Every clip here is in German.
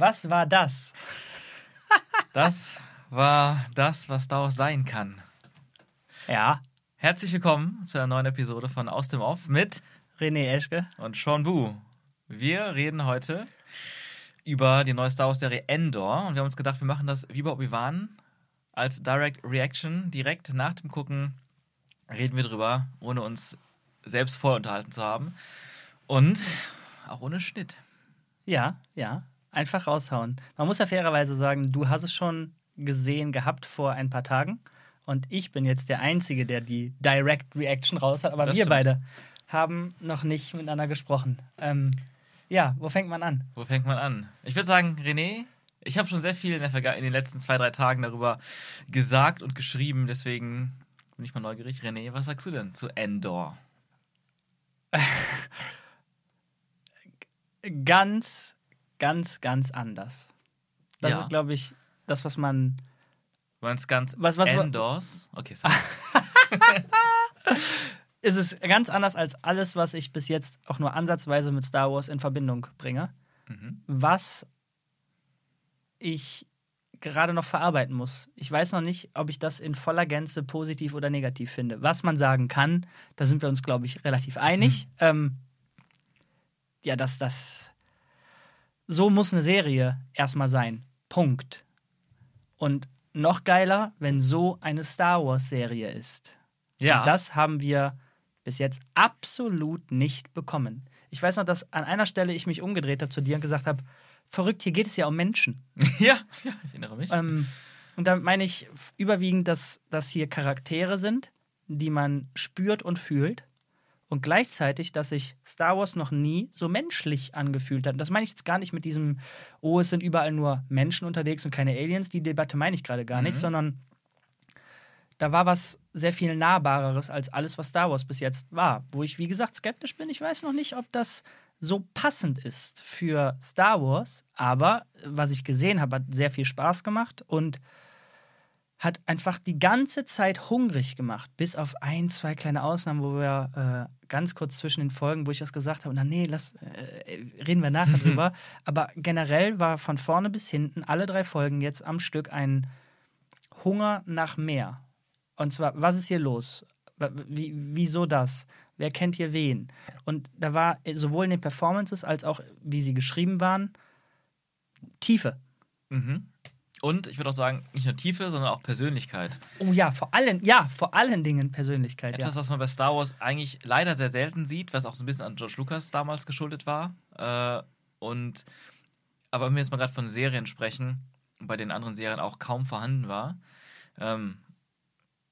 Was war das? Das war das, was daraus sein kann. Ja, Herzlich willkommen zu einer neuen Episode von Aus dem Off mit René Eschke. und Sean Bu. Wir reden heute über die neue Star Wars-Serie Endor und wir haben uns gedacht, wir machen das wie bei Obi-Wan als Direct Reaction. Direkt nach dem Gucken reden wir drüber, ohne uns selbst vorunterhalten zu haben. Und auch ohne Schnitt. Ja, ja. Einfach raushauen. Man muss ja fairerweise sagen, du hast es schon gesehen gehabt vor ein paar Tagen. Und ich bin jetzt der Einzige, der die Direct Reaction raus hat. Aber Das wir stimmt. beide haben noch nicht miteinander gesprochen. Ähm, ja, wo fängt man an? Wo fängt man an? Ich würde sagen, René, ich habe schon sehr viel in, in den letzten zwei, drei Tagen darüber gesagt und geschrieben, deswegen bin ich mal neugierig. René, was sagst du denn zu Endor? Ganz, ganz, ganz anders. Das Ja. ist, glaube ich, das, was man. Du meinst ganz Was- was- Endors? Okay, sorry. Es ist ganz anders als alles, was ich bis jetzt auch nur ansatzweise mit Star Wars in Verbindung bringe. Mhm. was ich gerade noch verarbeiten muss. Ich weiß noch nicht, ob ich das in voller Gänze positiv oder negativ finde. Was man sagen kann, da sind wir uns, glaube ich, relativ einig. Ähm, ja, dass das. So muss eine Serie erstmal sein. Punkt. Und noch geiler, wenn so eine Star Wars-Serie ist. Ja. Und das haben wir bis jetzt absolut nicht bekommen. Ich weiß noch, dass an einer Stelle ich mich umgedreht habe zu dir und gesagt habe, verrückt, hier geht es ja um Menschen. ja, ja, ich erinnere mich. Ähm, und da meine ich überwiegend, dass das hier Charaktere sind, die man spürt und fühlt. Und gleichzeitig, dass sich Star Wars noch nie so menschlich angefühlt hat. Das meine ich jetzt gar nicht mit diesem, oh, es sind überall nur Menschen unterwegs und keine Aliens. Die Debatte meine ich gerade gar nicht, Mhm. sondern da war was sehr viel Nahbareres als alles, was Star Wars bis jetzt war. Wo ich, wie gesagt, skeptisch bin. Ich weiß noch nicht, ob das so passend ist für Star Wars. Aber was ich gesehen habe, hat sehr viel Spaß gemacht und hat einfach die ganze Zeit hungrig gemacht. Bis auf ein, zwei kleine Ausnahmen, wo wir äh, ganz kurz zwischen den Folgen, wo ich was gesagt habe, na nee, lass, äh, reden wir nachher drüber. Aber generell war von vorne bis hinten alle drei Folgen jetzt am Stück ein Hunger nach mehr. Und zwar, was ist hier los? Wie, wieso das? Wer kennt hier wen? Und da war sowohl in den Performances als auch, wie sie geschrieben waren, Tiefe. mhm. Und ich würde auch sagen, nicht nur Tiefe, sondern auch Persönlichkeit. Oh ja, vor allen, ja, vor allen Dingen Persönlichkeit. Etwas, Ja. was man bei Star Wars eigentlich leider sehr selten sieht, was auch so ein bisschen an George Lucas damals geschuldet war. Äh, und aber wenn wir jetzt mal gerade von Serien sprechen, bei den anderen Serien auch kaum vorhanden war. Ähm,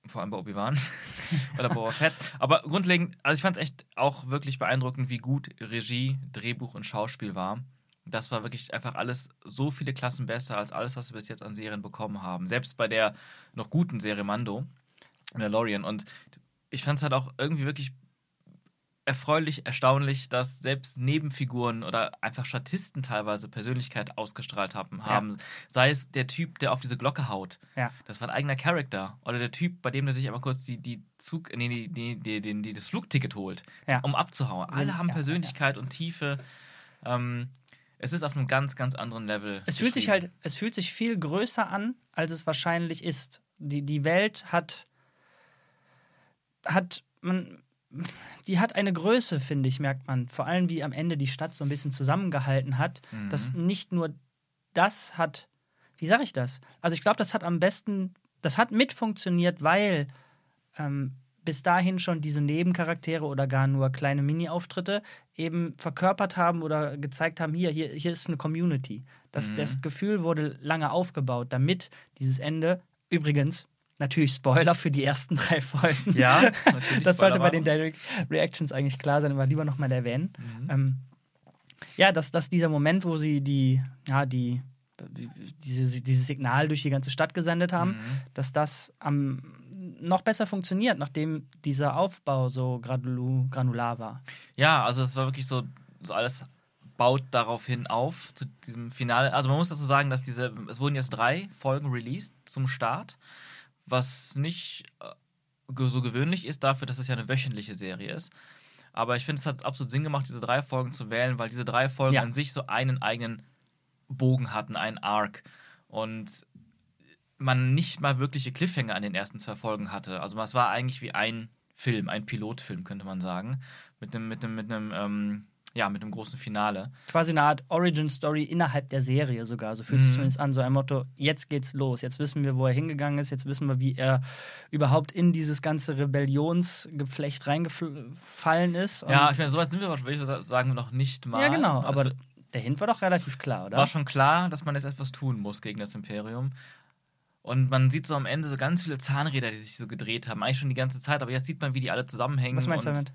vor allem bei Obi-Wan oder Boba Fett. Aber grundlegend, also ich fand es echt auch wirklich beeindruckend, wie gut Regie, Drehbuch und Schauspiel war. Das war wirklich einfach alles so viele Klassen besser als alles, was wir bis jetzt an Serien bekommen haben. Selbst bei der noch guten Serie Mando, Mandalorian. Und ich fand es halt auch irgendwie wirklich erfreulich, erstaunlich, dass selbst Nebenfiguren oder einfach Statisten teilweise Persönlichkeit ausgestrahlt haben. haben. Sei es der Typ, der auf diese Glocke haut. Ja. Das war ein eigener Charakter. Oder der Typ, bei dem der sich aber kurz die, die Zug, nee, die, die, die, die, das Flugticket holt, Ja. um abzuhauen. Alle haben Ja, Persönlichkeit und Tiefe. Ähm, es ist auf einem ganz, ganz anderen Level. Es fühlt sich halt, es fühlt sich viel größer an, als es wahrscheinlich ist. Die, die Welt hat, hat man, die hat eine Größe, finde ich, merkt man. Vor allem, wie am Ende die Stadt so ein bisschen zusammengehalten hat. Mhm. Dass nicht nur das hat, wie sage ich das? Also ich glaube, das hat am besten, das hat mit funktioniert, weil ähm, bis dahin schon diese Nebencharaktere oder gar nur kleine Mini-Auftritte eben verkörpert haben oder gezeigt haben, hier, hier, hier ist eine Community. Das, Mhm. das Gefühl wurde lange aufgebaut, damit dieses Ende, übrigens, natürlich Spoiler für die ersten drei Folgen. Ja, das sollte bei den Direct Reactions eigentlich klar sein, aber lieber nochmal erwähnen. Mhm. Ähm, ja, dass, dass dieser Moment, wo sie die, ja, die, diese, dieses Signal durch die ganze Stadt gesendet haben, Mhm. dass das am, noch besser funktioniert, nachdem dieser Aufbau so granular war. Ja, also es war wirklich so, so alles baut darauf hin auf, zu diesem Finale. Also man muss dazu sagen, dass diese, es wurden jetzt drei Folgen released zum Start, was nicht äh, so gewöhnlich ist dafür, dass es ja eine wöchentliche Serie ist. Aber ich finde, es hat absolut Sinn gemacht, diese drei Folgen zu wählen, weil diese drei Folgen Ja. an sich so einen eigenen Bogen hatten, einen Arc. Und man nicht mal wirkliche Cliffhanger an den ersten zwei Folgen hatte. Also es war eigentlich wie ein Film, ein Pilotfilm, könnte man sagen. Mit einem, mit einem, mit einem, ähm, ja, mit einem großen Finale. Quasi eine Art Origin-Story innerhalb der Serie sogar. So fühlt Mhm. sich zumindest an. So ein Motto, jetzt geht's los. Jetzt wissen wir, wo er hingegangen ist. Jetzt wissen wir, wie er überhaupt in dieses ganze Rebellionsgeflecht reingefallen ist. Und Ja, ich meine, soweit sind wir, würde ich sagen, noch nicht mal. ja, genau. Es Aber der Hint war doch relativ klar, oder? war schon klar, dass man jetzt etwas tun muss gegen das Imperium. Und man sieht so am Ende so ganz viele Zahnräder, die sich so gedreht haben. Eigentlich schon die ganze Zeit, aber jetzt sieht man, wie die alle zusammenhängen. Was meinst du damit?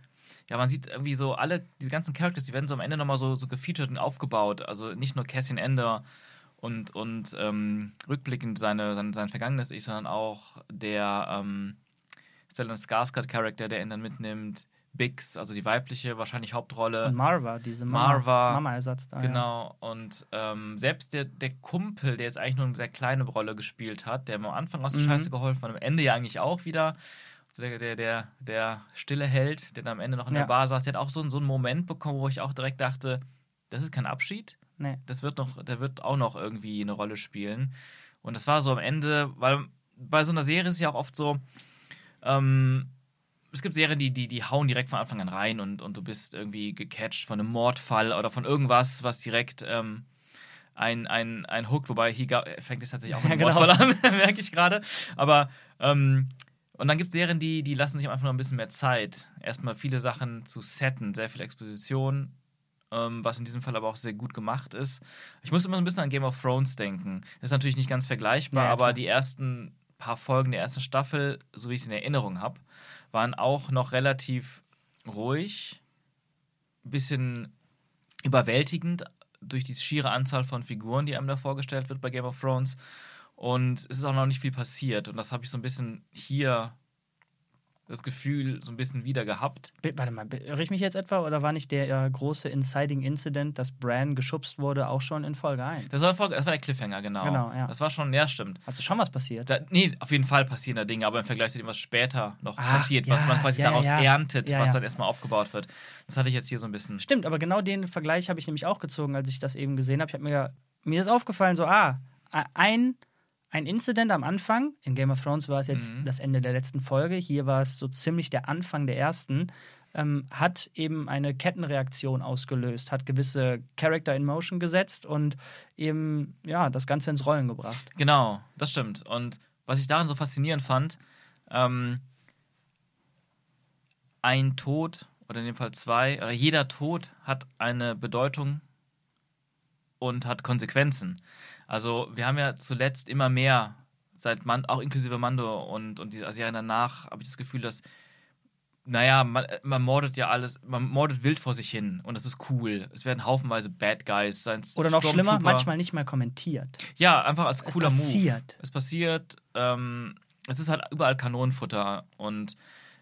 Ja, man sieht irgendwie so alle, diese ganzen Characters, die werden so am Ende nochmal so, so gefeatured und aufgebaut. Also nicht nur Cassian Ender und, und ähm, rückblickend seine, sein, sein vergangenes Ich, sondern auch der ähm, Stellan Skarsgård-Charakter, der ihn dann mitnimmt. Bix, also die weibliche, wahrscheinlich Hauptrolle. Und Marva, diese Mama- Marva. Mama-Ersatz da. Ja. Genau, und ähm, selbst der, der Kumpel, der jetzt eigentlich nur eine sehr kleine Rolle gespielt hat, der mir am Anfang aus der Mhm. Scheiße geholfen hat, am Ende ja eigentlich auch wieder, also der, der, der, der stille Held, der dann am Ende noch in Ja. der Bar saß, der hat auch so, so einen Moment bekommen, wo ich auch direkt dachte, das ist kein Abschied, Nee. das wird noch, der wird auch noch irgendwie eine Rolle spielen. Und das war so am Ende, weil bei so einer Serie ist es ja auch oft so, ähm, es gibt Serien, die, die, die hauen direkt von Anfang an rein und, und du bist irgendwie gecatcht von einem Mordfall oder von irgendwas, was direkt ähm, ein, ein, ein Hook, wobei hier ga- fängt es tatsächlich auch mit genau. Mordfall an, merke ich gerade. Aber ähm, und dann gibt es Serien, die, die lassen sich einfach noch ein bisschen mehr Zeit. Erstmal viele Sachen zu setten, sehr viel Exposition, ähm, was in diesem Fall aber auch sehr gut gemacht ist. Ich muss immer so ein bisschen an Game of Thrones denken. Das ist natürlich nicht ganz vergleichbar, Ja, aber die ersten paar Folgen der ersten Staffel, so wie ich es in Erinnerung habe, waren auch noch relativ ruhig, ein bisschen überwältigend durch die schiere Anzahl von Figuren, die einem da vorgestellt wird bei Game of Thrones. Und es ist auch noch nicht viel passiert. Und das habe ich so ein bisschen hier das Gefühl so ein bisschen wieder gehabt. Warte mal, irre ich mich jetzt etwa oder war nicht der äh, große Inciting Incident, dass Bran geschubst wurde, auch schon in Folge 1? Das war, Folge- das war der Cliffhanger, genau. Genau, ja. Das war schon, ja, stimmt. Hast du schon was passiert? Da, nee, auf jeden Fall passieren da Dinge, aber im Vergleich zu dem, was später noch Ah, passiert, was ja, man quasi ja, daraus ja. erntet, was dann erstmal aufgebaut wird. Das hatte ich jetzt hier so ein bisschen. Stimmt, aber genau den Vergleich habe ich nämlich auch gezogen, als ich das eben gesehen habe. Ich habe mir, mir ist aufgefallen, so, ah, ein, ein Incident am Anfang, in Game of Thrones war es jetzt Mhm. das Ende der letzten Folge, hier war es so ziemlich der Anfang der ersten, ähm, hat eben eine Kettenreaktion ausgelöst, hat gewisse Character in Motion gesetzt und eben, ja, das Ganze ins Rollen gebracht. Genau, das stimmt. Und was ich daran so faszinierend fand, ähm, ein Tod, oder in dem Fall zwei, oder jeder Tod hat eine Bedeutung und hat Konsequenzen. Also wir haben ja zuletzt immer mehr, seit Man auch inklusive Mando und, und die Serien danach, habe ich das Gefühl, dass naja, man, man mordet ja alles, man mordet wild vor sich hin und das ist cool. Es werden haufenweise Bad Guys, seien es Oder noch schlimmer, manchmal nicht mal kommentiert. Ja, einfach als Es cooler passiert. Move. Es passiert. Ähm, es ist halt überall Kanonenfutter und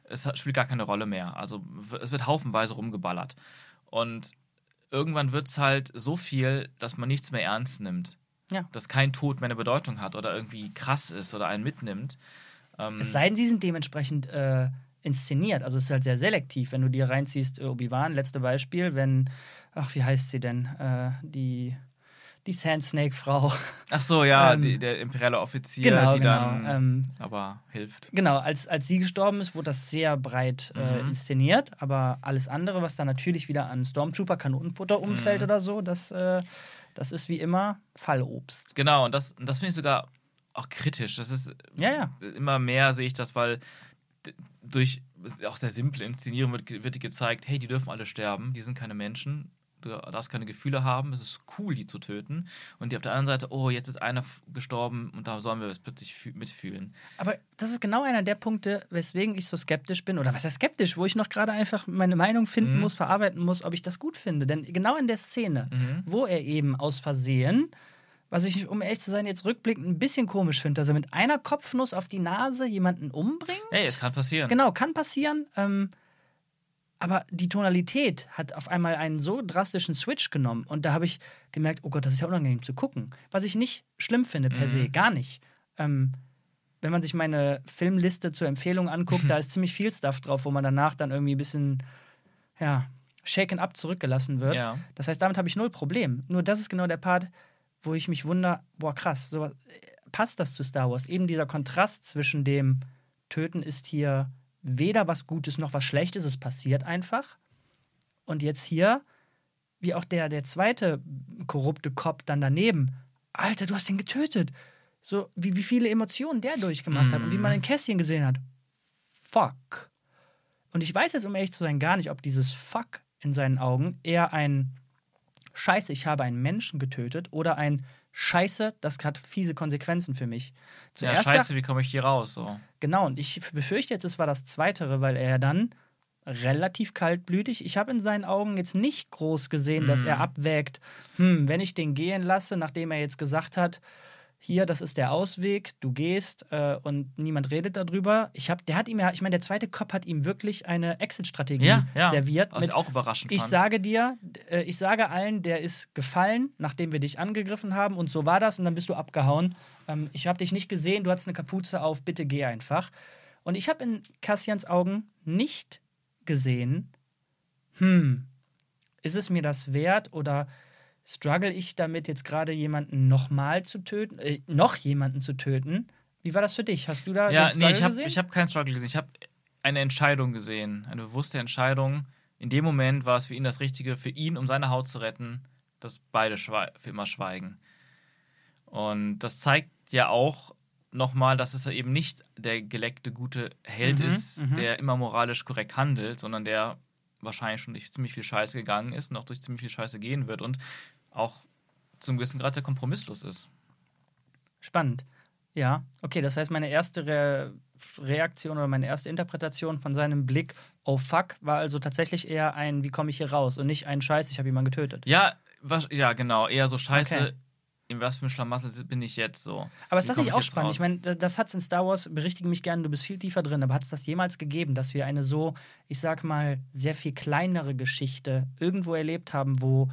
es spielt gar keine Rolle mehr. Also es wird haufenweise rumgeballert. Und irgendwann wird es halt so viel, dass man nichts mehr ernst nimmt. Ja. Dass kein Tod mehr eine Bedeutung hat oder irgendwie krass ist oder einen mitnimmt. Ähm, Es sei denn, sie sind dementsprechend äh, inszeniert. Also es ist halt sehr selektiv, wenn du dir reinziehst, äh, Obi-Wan, letzte Beispiel, wenn, ach, wie heißt sie denn? Äh, die, die Sand Snake-Frau. ach so, ja, ähm, die, der imperiale Offizier, genau, die genau. dann Ähm, aber hilft. genau, als, als sie gestorben ist, wurde das sehr breit äh, Mhm. inszeniert. Aber alles andere, was dann natürlich wieder an Stormtrooper, Kanonenfutter umfällt Mhm. oder so, das, äh, das ist wie immer Fallobst. Genau, und das, und das finde ich sogar auch kritisch. Das ist Ja, ja. immer mehr sehe ich das, weil durch auch sehr simple Inszenierung wird, wird dir gezeigt, hey, die dürfen alle sterben, die sind keine Menschen, du darfst keine Gefühle haben, es ist cool, die zu töten. Und die auf der anderen Seite, oh, jetzt ist einer gestorben und da sollen wir es plötzlich fü- mitfühlen. Aber das ist genau einer der Punkte, weswegen ich so skeptisch bin. Oder was heißt skeptisch? Wo ich noch gerade einfach meine Meinung finden Mhm. muss, verarbeiten muss, ob ich das gut finde. Denn genau in der Szene, Mhm. wo er eben aus Versehen, was ich, um ehrlich zu sein, jetzt rückblickend ein bisschen komisch finde, dass er mit einer Kopfnuss auf die Nase jemanden umbringt. Hey, es kann passieren. Genau, kann passieren. Ähm, aber die Tonalität hat auf einmal einen so drastischen Switch genommen. Und da habe ich gemerkt, oh Gott, das ist ja unangenehm zu gucken. Was ich nicht schlimm finde per se, Mhm. gar nicht. Ähm, wenn man sich meine Filmliste zur Empfehlung anguckt, da ist ziemlich viel Stuff drauf, wo man danach dann irgendwie ein bisschen, ja, shaken up zurückgelassen wird. Ja. Das heißt, damit habe ich null Problem. Nur das ist genau der Part, wo ich mich wundere, boah, krass, sowas, passt das zu Star Wars? Eben dieser Kontrast zwischen dem Töten ist hier weder was Gutes noch was Schlechtes, es passiert einfach. Und jetzt hier, wie auch der, der zweite korrupte Cop dann daneben, Alter, du hast ihn getötet. So, wie, wie viele Emotionen der durchgemacht hat und wie man in Kästchen gesehen hat. Fuck. Und ich weiß jetzt, um ehrlich zu sein, gar nicht, ob dieses Fuck in seinen Augen eher ein Scheiße, ich habe einen Menschen getötet oder ein Scheiße, das hat fiese Konsequenzen für mich. ja, scheiße, wie komme ich hier raus? So. Genau, und ich befürchte jetzt, es war das Zweitere, weil er dann relativ kaltblütig. Ich habe in seinen Augen jetzt nicht groß gesehen, dass er Mhm. abwägt, hm, wenn ich den gehen lasse, nachdem er jetzt gesagt hat, hier, das ist der Ausweg, du gehst äh, und niemand redet darüber. Ich hab, der hat ihm ja, ich meine, der zweite Cop hat ihm wirklich eine Exit-Strategie Ja, ja. serviert. Was mit, ich auch überraschend ich fand. sage dir, äh, ich sage allen, der ist gefallen, nachdem wir dich angegriffen haben und so war das und dann bist du abgehauen. Ähm, ich habe dich nicht gesehen, du hattest eine Kapuze auf, bitte geh einfach. Und ich habe in Cassians Augen nicht gesehen, hm, ist es mir das wert oder struggle ich damit jetzt gerade jemanden nochmal zu töten, äh, noch jemanden zu töten? Wie war das für dich? Hast du da Ja, den nee, Struggle ich habe gesehen? ich hab keinen Struggle gesehen. Ich habe eine Entscheidung gesehen. Eine bewusste Entscheidung. In dem Moment war es für ihn das Richtige, für ihn, um seine Haut zu retten, dass beide für immer schweigen. Und das zeigt ja auch nochmal, dass es eben nicht der geleckte, gute Held Mhm, ist, mhm. der immer moralisch korrekt handelt, sondern der wahrscheinlich schon durch ziemlich viel Scheiße gegangen ist und auch durch ziemlich viel Scheiße gehen wird und auch zum gewissen Grad sehr kompromisslos ist. Spannend. Ja, okay, das heißt, meine erste Re Reaktion oder meine erste Interpretation von seinem Blick, oh fuck, war also tatsächlich eher ein, wie komme ich hier raus und nicht ein Scheiß, ich habe jemanden getötet. Ja, was, ja, genau. Eher so scheiße, Okay. In was für ein Schlamassel bin ich jetzt so. Aber ist das nicht ich auch spannend? raus? Ich meine, da- das hat es in Star Wars, berichtige mich gerne, du bist viel tiefer drin, aber hat es das jemals gegeben, dass wir eine so, ich sag mal, sehr viel kleinere Geschichte irgendwo erlebt haben, wo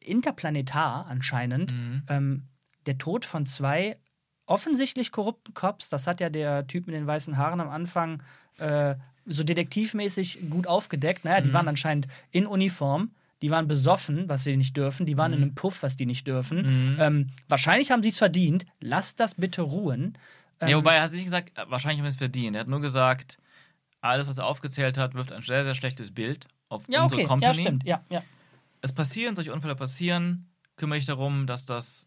interplanetar anscheinend Mhm. ähm, der Tod von zwei offensichtlich korrupten Cops, das hat ja der Typ mit den weißen Haaren am Anfang äh, so detektivmäßig gut aufgedeckt. Naja, die Mhm. waren anscheinend in Uniform, die waren besoffen, was sie nicht dürfen, die waren in einem Puff, was die nicht dürfen. Mhm. Ähm, wahrscheinlich haben sie es verdient. Lasst das bitte ruhen. Ähm, ja, wobei er hat nicht gesagt, äh, wahrscheinlich haben wir es verdient. Er hat nur gesagt, alles, was er aufgezählt hat, wirft ein sehr, sehr schlechtes Bild auf ja, unsere okay, Company. ja, stimmt. Ja, ja. Es passieren, solche Unfälle passieren, kümmere ich darum, dass das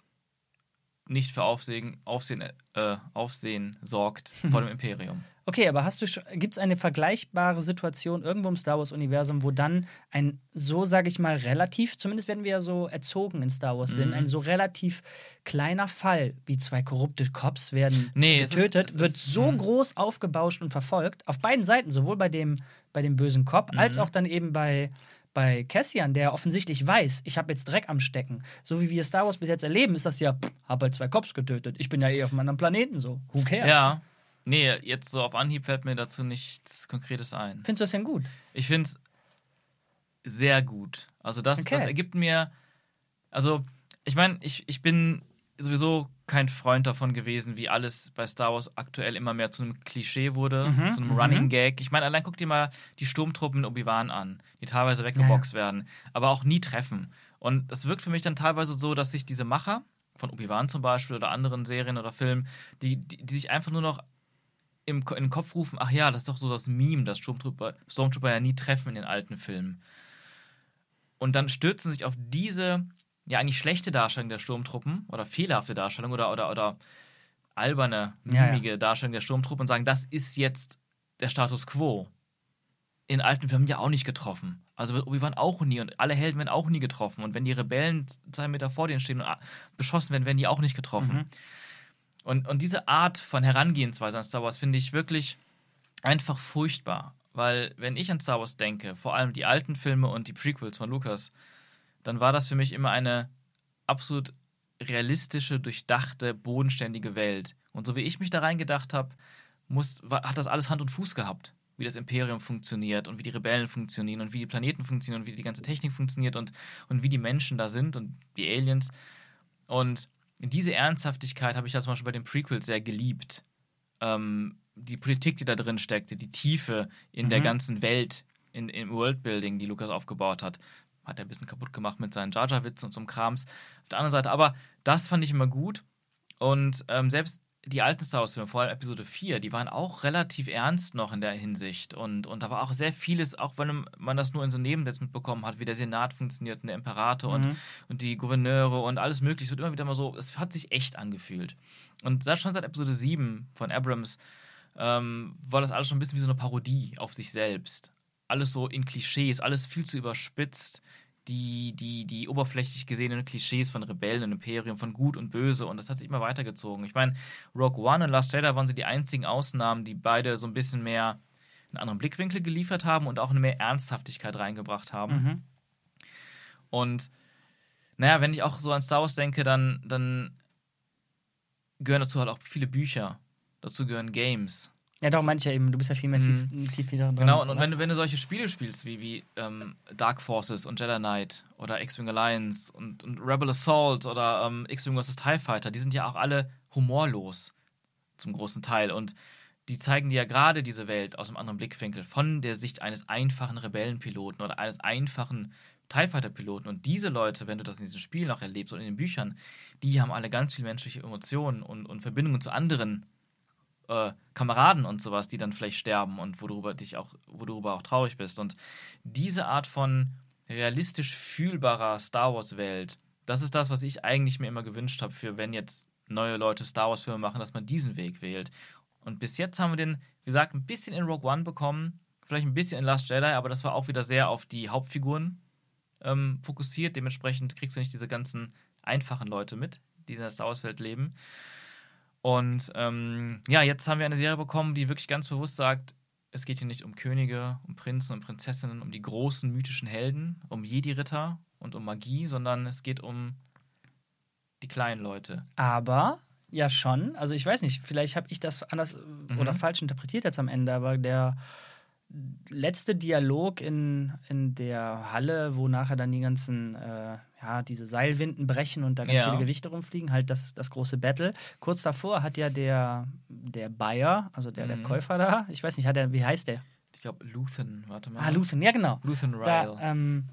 nicht für Aufsehen, Aufsehen, äh, Aufsehen sorgt vor dem Imperium. Okay, aber hast du gibt es eine vergleichbare Situation irgendwo im Star Wars-Universum, wo dann ein so, sage ich mal, relativ, zumindest werden wir ja so erzogen in Star Wars sind, Mhm. ein so relativ kleiner Fall wie zwei korrupte Cops werden Nee, es ist- getötet, es wird ist- so mhm. groß aufgebauscht und verfolgt, auf beiden Seiten, sowohl bei dem, bei dem bösen Cop, als Mhm. auch dann eben bei, bei Cassian, der offensichtlich weiß, ich habe jetzt Dreck am Stecken. So wie wir Star Wars bis jetzt erleben, ist das ja, pff, hab halt zwei Cops getötet. Ich bin ja eh auf einem anderen Planeten so. Who cares? Ja. Nee, jetzt so auf Anhieb fällt mir dazu nichts Konkretes ein. Findest du das denn gut? Ich finde es sehr gut. Also das, Okay. das ergibt mir, also ich meine, ich, ich bin sowieso kein Freund davon gewesen, wie alles bei Star Wars aktuell immer mehr zu einem Klischee wurde, Mhm, zu einem mhm. Running Gag. Ich meine, allein guck dir mal die Sturmtruppen in Obi-Wan an, die teilweise weggeboxt werden, aber auch nie treffen. Und es wirkt für mich dann teilweise so, dass sich diese Macher, von Obi-Wan zum Beispiel oder anderen Serien oder Filmen, die, die, die sich einfach nur noch im, in den Kopf rufen, ach ja, das ist doch so das Meme, dass Stormtrooper, Stormtrooper ja nie treffen in den alten Filmen. Und dann stürzen sich auf diese, ja eigentlich schlechte Darstellung der Sturmtruppen oder fehlerhafte Darstellung oder, oder, oder alberne, Ja, ja. mimige Darstellung der Sturmtruppen und sagen, das ist jetzt der Status quo. In alten Filmen ja auch nicht getroffen. Also wird Obi-Wan auch nie und alle Helden werden auch nie getroffen. Und wenn die Rebellen zwei Meter vor denen stehen und beschossen werden, werden die auch nicht getroffen. Mhm. Und, und diese Art von Herangehensweise an Star Wars finde ich wirklich einfach furchtbar. Weil, wenn ich an Star Wars denke, vor allem die alten Filme und die Prequels von Lucas, dann war das für mich immer eine absolut realistische, durchdachte, bodenständige Welt. Und so wie ich mich da reingedacht habe, hat das alles Hand und Fuß gehabt. Wie das Imperium funktioniert und wie die Rebellen funktionieren und wie die Planeten funktionieren und wie die ganze Technik funktioniert und, und wie die Menschen da sind und die Aliens. Und diese Ernsthaftigkeit habe ich ja zum Beispiel bei den Prequels sehr geliebt. Ähm, die Politik, die da drin steckte, die Tiefe in der Mhm. ganzen Welt, in, im Worldbuilding, die Lukas aufgebaut hat, hat er ein bisschen kaputt gemacht mit seinen Jar Jar Witzen und so einem Krams. Auf der anderen Seite. Aber das fand ich immer gut. Und ähm, selbst die alten Star Wars-Filme, vor allem Episode 4, die waren auch relativ ernst noch in der Hinsicht. Und, und da war auch sehr vieles, auch wenn man das nur in so Nebensätzen mitbekommen hat, wie der Senat funktioniert und der Imperator Mhm. und, und die Gouverneure und alles mögliche. Es wird immer wieder mal so, es hat sich echt angefühlt. Und das schon seit Episode 7 von Abrams ähm, war das alles schon ein bisschen wie so eine Parodie auf sich selbst. Alles so in Klischees, alles viel zu überspitzt. Die, die, die oberflächlich gesehenen Klischees von Rebellen und Imperium, von Gut und Böse und das hat sich immer weitergezogen. Ich meine, Rogue One und Last Jedi waren so die einzigen Ausnahmen, die beide so ein bisschen mehr einen anderen Blickwinkel geliefert haben und auch eine mehr Ernsthaftigkeit reingebracht haben. Mhm. Und naja, wenn ich auch so an Star Wars denke, dann, dann gehören dazu halt auch viele Bücher. Dazu gehören Games. Ja, doch, manche eben. Du bist ja viel mehr tief, tief wieder drin. Genau, und, und wenn, du- wenn du solche Spiele spielst, wie, wie ähm, Dark Forces und Jedi Knight oder X-Wing Alliance und, und Rebel Assault oder ähm, X-Wing vs. TIE Fighter, die sind ja auch alle humorlos zum großen Teil. Und die zeigen dir ja gerade diese Welt aus einem anderen Blickwinkel, von der Sicht eines einfachen Rebellenpiloten oder eines einfachen TIE Fighter-Piloten. Und diese Leute, wenn du das in diesen Spielen auch erlebst und in den Büchern, die haben alle ganz viel menschliche Emotionen und, und Verbindungen zu anderen äh, Kameraden und sowas, die dann vielleicht sterben und worüber dich auch, worüber auch traurig bist. Und diese Art von realistisch fühlbarer Star Wars-Welt, das ist das, was ich eigentlich mir immer gewünscht habe, für wenn jetzt neue Leute Star Wars-Filme machen, dass man diesen Weg wählt. Und bis jetzt haben wir den, wie gesagt, ein bisschen in Rogue One bekommen, vielleicht ein bisschen in Last Jedi, aber das war auch wieder sehr auf die Hauptfiguren ähm, fokussiert. Dementsprechend kriegst du nicht diese ganzen einfachen Leute mit, die in der Star Wars-Welt leben. Und ähm, ja, jetzt haben wir eine Serie bekommen, die wirklich ganz bewusst sagt, es geht hier nicht um Könige, um Prinzen und Prinzessinnen, um die großen mythischen Helden, um Jedi-Ritter und um Magie, sondern es geht um die kleinen Leute. Aber ja schon. Also ich weiß nicht, vielleicht habe ich das anders äh, oder falsch interpretiert jetzt am Ende, aber der letzte Dialog in, in der Halle, wo nachher dann die ganzen, äh, ja, diese Seilwinden brechen und da ganz Ja. viele Gewichte rumfliegen, halt das, das große Battle. Kurz davor hat ja der, der Buyer, also der, der Mhm. Käufer da, ich weiß nicht, hat er, wie heißt der? Ich glaube, Luthen, warte mal. Ah, Luthen, ja genau. Luthen Ryle. Da, ähm,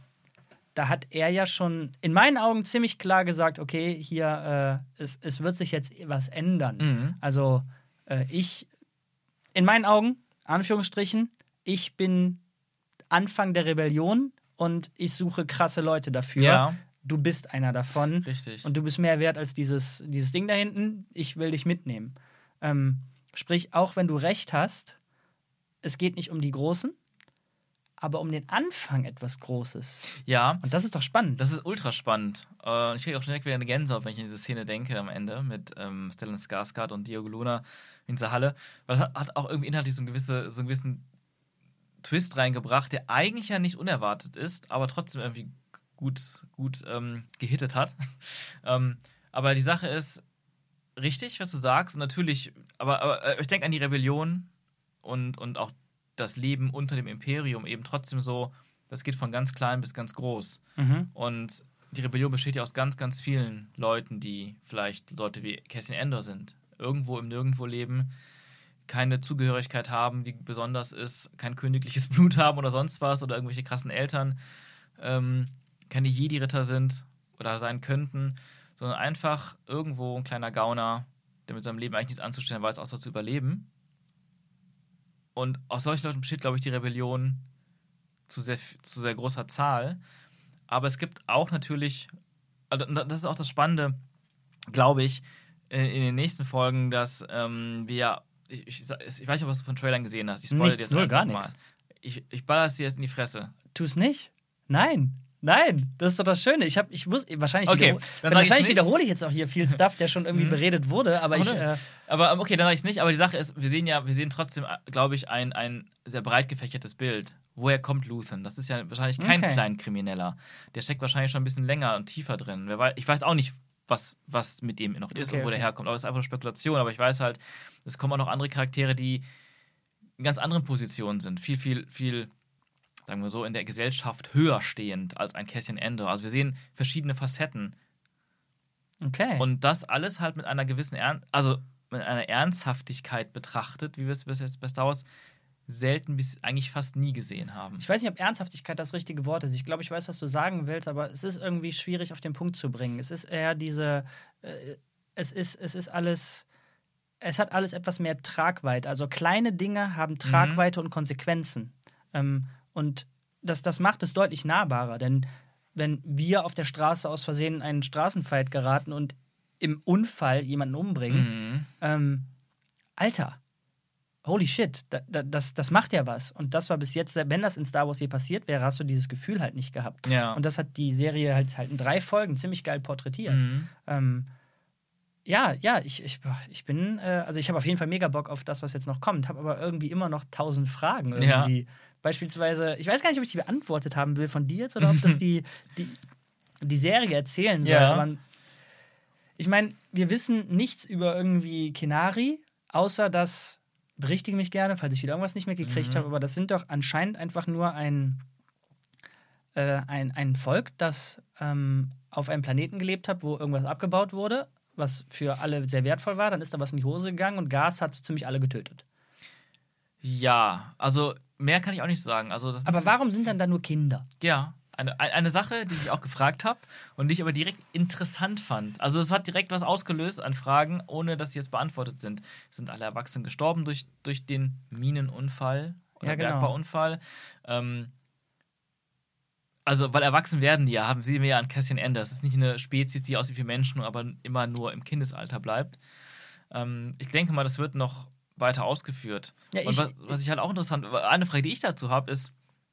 da hat er ja schon in meinen Augen ziemlich klar gesagt, okay, hier, äh, es, es wird sich jetzt was ändern. Mhm. Also äh, ich, in meinen Augen, Anführungsstrichen, ich bin Anfang der Rebellion und ich suche krasse Leute dafür. Ja. Du bist einer davon. Richtig. Und du bist mehr wert als dieses, dieses Ding da hinten. Ich will dich mitnehmen. Ähm, sprich, auch wenn du recht hast, es geht nicht um die Großen, aber um den Anfang etwas Großes. ja, Und das ist doch spannend. das ist ultra spannend. Äh, ich kriege auch schon direkt wieder eine Gänsehaut, wenn ich an diese Szene denke am Ende mit ähm, Stellan Skarsgård und Diogo Luna in dieser Halle. Weil das hat, hat auch irgendwie inhaltlich so, ein gewisse, so einen gewissen Twist reingebracht, der eigentlich ja nicht unerwartet ist, aber trotzdem irgendwie gut, gut ähm, gehittet hat. ähm, aber die Sache ist richtig, was du sagst. Und natürlich, aber, aber äh, ich denke an die Rebellion und, und auch das Leben unter dem Imperium eben trotzdem so, das geht von ganz klein bis ganz groß. Mhm. Und die Rebellion besteht ja aus ganz, ganz vielen Leuten, die vielleicht Leute wie Cassian Endor sind. Irgendwo im Nirgendwo leben, keine Zugehörigkeit haben, die besonders ist, kein königliches Blut haben oder sonst was oder irgendwelche krassen Eltern, ähm, keine Jedi-Ritter sind oder sein könnten, sondern einfach irgendwo ein kleiner Gauner, der mit seinem Leben eigentlich nichts anzustellen weiß, außer zu überleben. Und aus solchen Leuten besteht, glaube ich, die Rebellion zu sehr, zu sehr großer Zahl. Aber es gibt auch natürlich, also das ist auch das Spannende, glaube ich, äh, in den nächsten Folgen, dass ähm, wir, ich, ich, ich weiß nicht, ob du von Trailern gesehen hast. Ich spoilere Nichts, dir null, gar nichts. mal. Ich, ich baller es dir jetzt in die Fresse. Tu es nicht? Nein. Nein, das ist doch das Schöne. Ich habe, ich wusste, wahrscheinlich, Okay, wiederhol- wahrscheinlich wiederhole ich jetzt auch hier viel Stuff, der schon irgendwie beredet wurde, aber Oh, ich, äh, Aber ähm, okay, dann sage ich es nicht. Aber die Sache ist, wir sehen ja, wir sehen trotzdem, glaube ich, ein, ein sehr breit gefächertes Bild. Woher kommt Luthen? Das ist ja wahrscheinlich kein Okay. Kleinkrimineller. Der steckt wahrscheinlich schon ein bisschen länger und tiefer drin. Ich weiß auch nicht, was, was mit dem noch ist Okay, und wo der okay. herkommt. Aber das ist einfach nur Spekulation. Aber ich weiß halt, es kommen auch noch andere Charaktere, die in ganz anderen Positionen sind. Viel, viel, viel, sagen wir so, in der Gesellschaft höher stehend als ein Cassian Endor. Also wir sehen verschiedene Facetten. okay. Und das alles halt mit einer gewissen Ern also mit einer Ernsthaftigkeit betrachtet, wie wir es bis jetzt bei Star Wars selten bis eigentlich fast nie gesehen haben. Ich weiß nicht, ob Ernsthaftigkeit das richtige Wort ist. Ich glaube, ich weiß, was du sagen willst, aber es ist irgendwie schwierig auf den Punkt zu bringen. Es ist eher diese, äh, es ist, es ist alles, es hat alles etwas mehr Tragweite. Also kleine Dinge haben Mhm. Tragweite und Konsequenzen. Ähm, und das, das macht es deutlich nahbarer, denn wenn wir auf der Straße aus Versehen in einen Straßenfight geraten und im Unfall jemanden umbringen, Mhm. ähm, Alter, holy shit, da, da, das, das macht ja was. Und das war bis jetzt, wenn das in Star Wars je passiert wäre, hast du dieses Gefühl halt nicht gehabt. Ja. Und das hat die Serie halt, halt in drei Folgen ziemlich geil porträtiert. Mhm. Ähm, ja, ja, ich, ich, ich bin, äh, also ich habe auf jeden Fall mega Bock auf das, was jetzt noch kommt, habe aber irgendwie immer noch tausend Fragen Ja. irgendwie. Beispielsweise, ich weiß gar nicht, ob ich die beantwortet haben will von dir jetzt oder ob das die, die, die Serie erzählen soll. Ja. Aber ich meine, wir wissen nichts über irgendwie Kenari, außer dass, berichtige mich gerne, falls ich wieder irgendwas nicht mitgekriegt Mhm. habe, aber das sind doch anscheinend einfach nur ein, äh, ein, ein Volk, das ähm, auf einem Planeten gelebt hat, wo irgendwas abgebaut wurde, was für alle sehr wertvoll war. Dann ist da was in die Hose gegangen und Gas hat so ziemlich alle getötet. Ja, also mehr kann ich auch nicht sagen. Also das Aber warum sind dann da nur Kinder? Ja, eine, ein- eine Sache, die ich auch gefragt habe und die ich aber direkt interessant fand. Also es hat direkt was ausgelöst an Fragen, ohne dass sie jetzt beantwortet sind. Sind alle Erwachsenen gestorben durch, durch den Minenunfall oder Ja, genau. Bergbauunfall? Ähm, also, weil erwachsen werden die ja, haben sehen wir ja an Cassian Anders. Das ist nicht eine Spezies, die aussieht wie Menschen, aber immer nur im Kindesalter bleibt. Ähm, ich denke mal, das wird noch weiter ausgeführt. Ja, und ich- was, was ich halt auch interessant, eine Frage, die ich dazu habe, ist,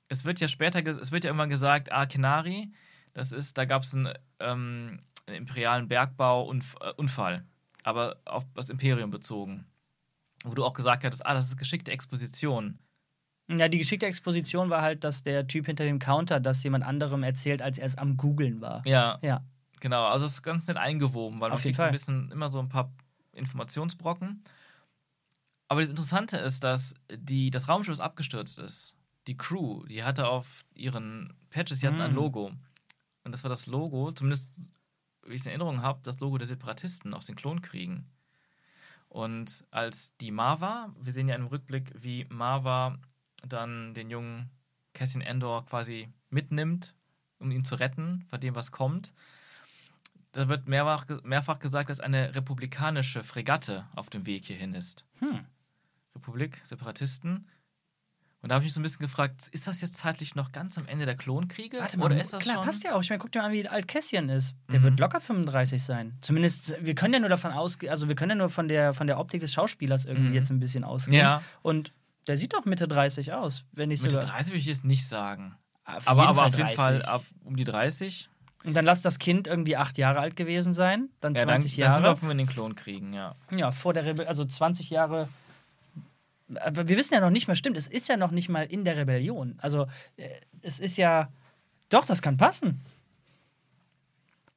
es wird ja später, es wird ja immer gesagt, ah, Kenari, das ist, da gab es einen, ähm, einen imperialen Bergbauunfall, aber auf das Imperium bezogen. Wo du auch gesagt hattest, ah, das ist geschickte Exposition. Ja, die geschickte Exposition war halt, dass der Typ hinter dem Counter das jemand anderem erzählt, als er es am Googeln war. Ja, Ja. genau. Also es ist ganz nett eingewoben, weil man Auf jeden kriegt so ein Fall. bisschen immer so ein paar Informationsbrocken. Aber das Interessante ist, dass die, das Raumschiff abgestürzt ist. Die Crew, die hatte auf ihren Patches, die hatten ein Mm. Logo. Und das war das Logo, zumindest wie ich es in Erinnerung habe, das Logo der Separatisten aus den Klonkriegen. Und als die Marva, wir sehen ja im Rückblick, wie Marva dann den jungen Cassian Endor quasi mitnimmt, um ihn zu retten vor dem, was kommt. Da wird mehrfach, mehrfach gesagt, dass eine republikanische Fregatte auf dem Weg hierhin ist. Hm. Republik, Separatisten. Und da habe ich mich so ein bisschen gefragt, ist das jetzt zeitlich noch ganz am Ende der Klonkriege? Warte mal, oder ist das klar, schon? passt ja auch. Ich meine, guck dir mal an, wie alt Cassian ist. Der Mhm. wird locker 35 sein. Zumindest, wir können ja nur davon ausgehen, also wir können ja nur von der, von der Optik des Schauspielers irgendwie Mhm. jetzt ein bisschen ausgehen. Ja. Und der sieht doch Mitte 30 aus, wenn nicht Mitte sogar. 30 würde ich jetzt nicht sagen. Auf aber aber auf jeden Fall 30. ab um die 30. Und dann lass das Kind irgendwie acht Jahre alt gewesen sein, dann Ja, dann, 20 dann sind Jahre. wir in den Klonkriegen, ja. Ja, vor der Rebellion, also 20 Jahre. Aber wir wissen ja noch nicht mal, stimmt, es ist ja noch nicht mal in der Rebellion. Also äh, es ist ja. Doch, das kann passen.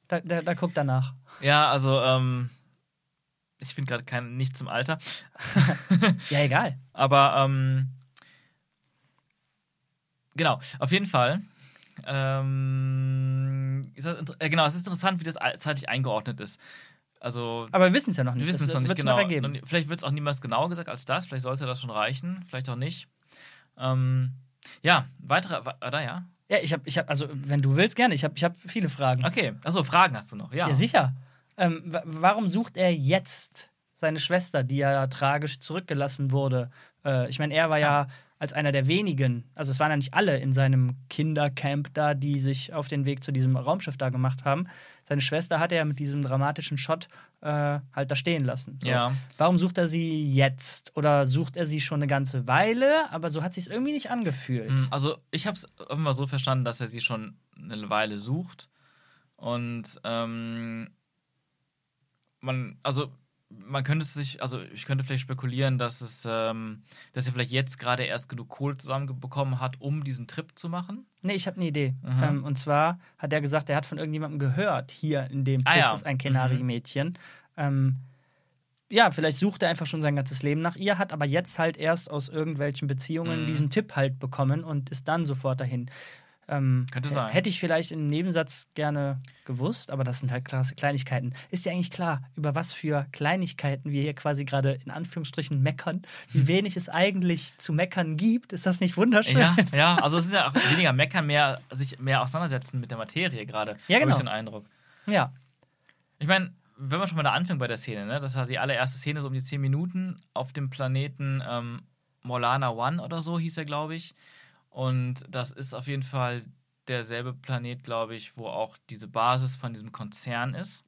Da, da, da guckt danach. Ja, also, ähm, ich finde gerade kein nicht zum Alter. Ja, egal. Aber, ähm, genau, auf jeden Fall. Ähm, das, äh, genau, es ist interessant, wie das zeitlich eingeordnet ist. Also, Aber wir wissen es ja noch nicht. wir wissen es noch nicht genau. Und Vielleicht wird es auch niemals genauer gesagt als das. Vielleicht sollte das schon reichen. Vielleicht auch nicht. Ähm, ja, weitere. Oder ja? Ja, ich habe, ich hab, also wenn du willst, gerne. Ich habe ich hab viele Fragen. Okay. Achso, Fragen hast du noch. Ja. Ja, sicher. Ähm, wa- warum sucht er jetzt seine Schwester, die ja tragisch zurückgelassen wurde? Äh, ich meine, er war ja als einer der wenigen, also es waren ja nicht alle in seinem Kindercamp da, die sich auf den Weg zu diesem Raumschiff da gemacht haben. Seine Schwester hat er ja mit diesem dramatischen Shot äh, halt da stehen lassen. So. Ja. Warum sucht er sie jetzt? Oder sucht er sie schon eine ganze Weile? Aber so hat sich irgendwie nicht angefühlt. Hm, Also, ich habe es immer so verstanden, dass er sie schon eine Weile sucht. Und ähm, man, also man könnte es sich, also ich könnte vielleicht spekulieren, dass es, ähm, dass er vielleicht jetzt gerade erst genug Kohle zusammenbekommen hat, um diesen Trip zu machen. Nee, ich habe eine Idee. Ähm, und zwar hat er gesagt, er hat von irgendjemandem gehört, hier in dem Ah, trifft ja. es ein Kenari-Mädchen. Ähm, ja, vielleicht sucht er einfach schon sein ganzes Leben nach ihr, hat aber jetzt halt erst aus irgendwelchen Beziehungen Mhm. diesen Tipp halt bekommen und ist dann sofort dahin. Ähm, Könnte sein. Hätte ich vielleicht im Nebensatz gerne gewusst, aber das sind halt klasse Kleinigkeiten. Ist dir eigentlich klar, über was für Kleinigkeiten wir hier quasi gerade in Anführungsstrichen meckern? Wie wenig es eigentlich zu meckern gibt? Ist das nicht wunderschön? Ja, ja, also es sind ja auch weniger meckern, mehr sich mehr auseinandersetzen mit der Materie gerade. Ja, Habe genau. ich den Eindruck. ja. Ich meine, wenn man schon mal da anfängt bei der Szene, ne? Das hat die allererste Szene so um die 10 Minuten auf dem Planeten ähm, Molana One oder so hieß er, glaube ich. Und das ist auf jeden Fall derselbe Planet, glaube ich, wo auch diese Basis von diesem Konzern ist.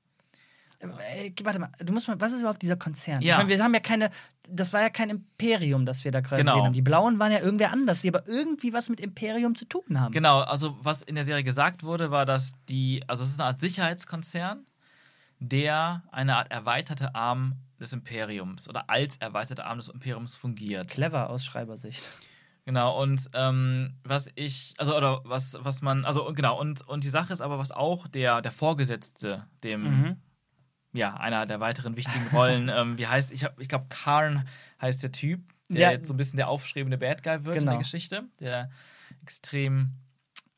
Äh, warte mal, du musst mal, was ist überhaupt dieser Konzern? Ja. Ich meine, wir haben ja keine, das war ja kein Imperium, das wir da gerade Genau. gesehen haben. Die Blauen waren ja irgendwer anders, die aber irgendwie was mit Imperium zu tun haben. Genau, also was in der Serie gesagt wurde, war, dass die, also es ist eine Art Sicherheitskonzern, der eine Art erweiterte Arm des Imperiums oder als erweiterter Arm des Imperiums fungiert. Clever aus Schreibersicht. Genau, und ähm, was ich, also oder was, was man, also genau, und, und die Sache ist aber, was auch der, der Vorgesetzte, dem, Mhm. ja, einer der weiteren wichtigen Rollen, ähm, wie heißt, ich, hab- ich glaube, Karn heißt der Typ, der Ja. jetzt so ein bisschen der aufstrebende Bad Guy wird in Genau. der Geschichte, der extrem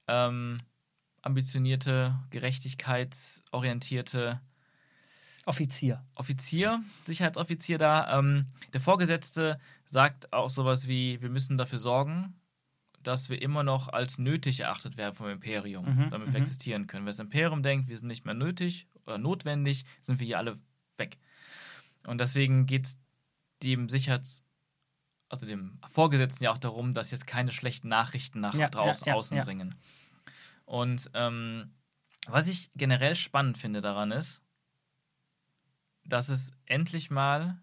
ähm, ambitionierte, gerechtigkeitsorientierte Offizier. Offizier, Sicherheitsoffizier da. Ähm, der Vorgesetzte sagt auch sowas wie: Wir müssen dafür sorgen, dass wir immer noch als nötig erachtet werden vom Imperium, Mhm, damit mhm. wir existieren können. Wenn das Imperium denkt, wir sind nicht mehr nötig oder notwendig, sind wir hier alle weg. Und deswegen geht es dem Sicherheits-, also dem Vorgesetzten ja auch darum, dass jetzt keine schlechten Nachrichten nach Ja, draußen ja, ja, außen dringen. Und ähm, was ich generell spannend finde daran ist, dass es endlich mal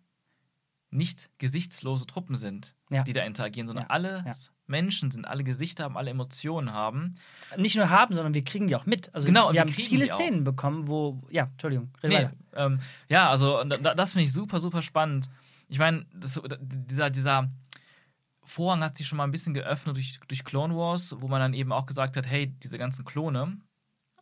nicht gesichtslose Truppen sind, Ja. die da interagieren, sondern Ja, alle ja. Menschen sind, alle Gesichter haben, alle Emotionen haben. Nicht nur haben, sondern wir kriegen die auch mit. Also Genau, und wir wir haben viele. Szenen bekommen, wo, ja, Entschuldigung, Nee, ähm, ja, also das finde ich super, super spannend. Ich meine, dieser, dieser Vorhang hat sich schon mal ein bisschen geöffnet durch, durch Clone Wars, wo man dann eben auch gesagt hat, hey, diese ganzen Klone,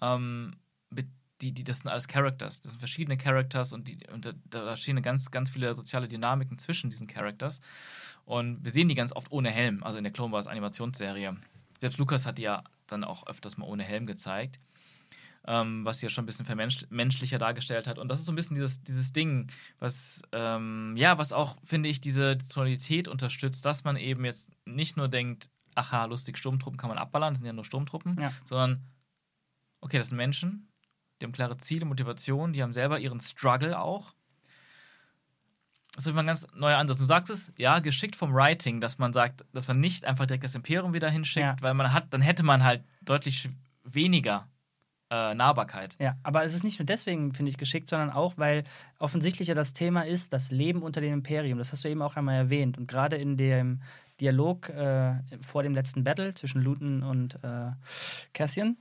ähm, mit- die, die, das sind alles Characters. Das sind verschiedene Characters und, die, und da, da stehen ganz, ganz viele soziale Dynamiken zwischen diesen Characters. Und wir sehen die ganz oft ohne Helm, also in der Clone Wars Animationsserie. Selbst Lukas hat die ja dann auch öfters mal ohne Helm gezeigt ähm, was sie ja schon ein bisschen vermenschlicher dargestellt hat. Und das ist so ein bisschen dieses, dieses Ding, was, ähm, ja, was auch, finde ich, diese Tonalität unterstützt, dass man eben jetzt nicht nur denkt, aha, lustig, Sturmtruppen kann man abballern, das sind ja nur Sturmtruppen, Ja. sondern, okay, das sind Menschen, die haben klare Ziele, Motivation, die haben selber ihren Struggle auch. Das ist immer ein ganz neuer Ansatz. Du sagst es, ja, geschickt vom Writing, dass man sagt, dass man nicht einfach direkt das Imperium wieder hinschickt, Ja. weil man hat, dann hätte man halt deutlich weniger äh, Nahbarkeit. Ja, aber es ist nicht nur deswegen, finde ich, geschickt, sondern auch, weil offensichtlich ja das Thema ist, das Leben unter dem Imperium. Das hast du eben auch einmal erwähnt. Und gerade in dem Dialog äh, vor dem letzten Battle zwischen Luton und äh, Cassian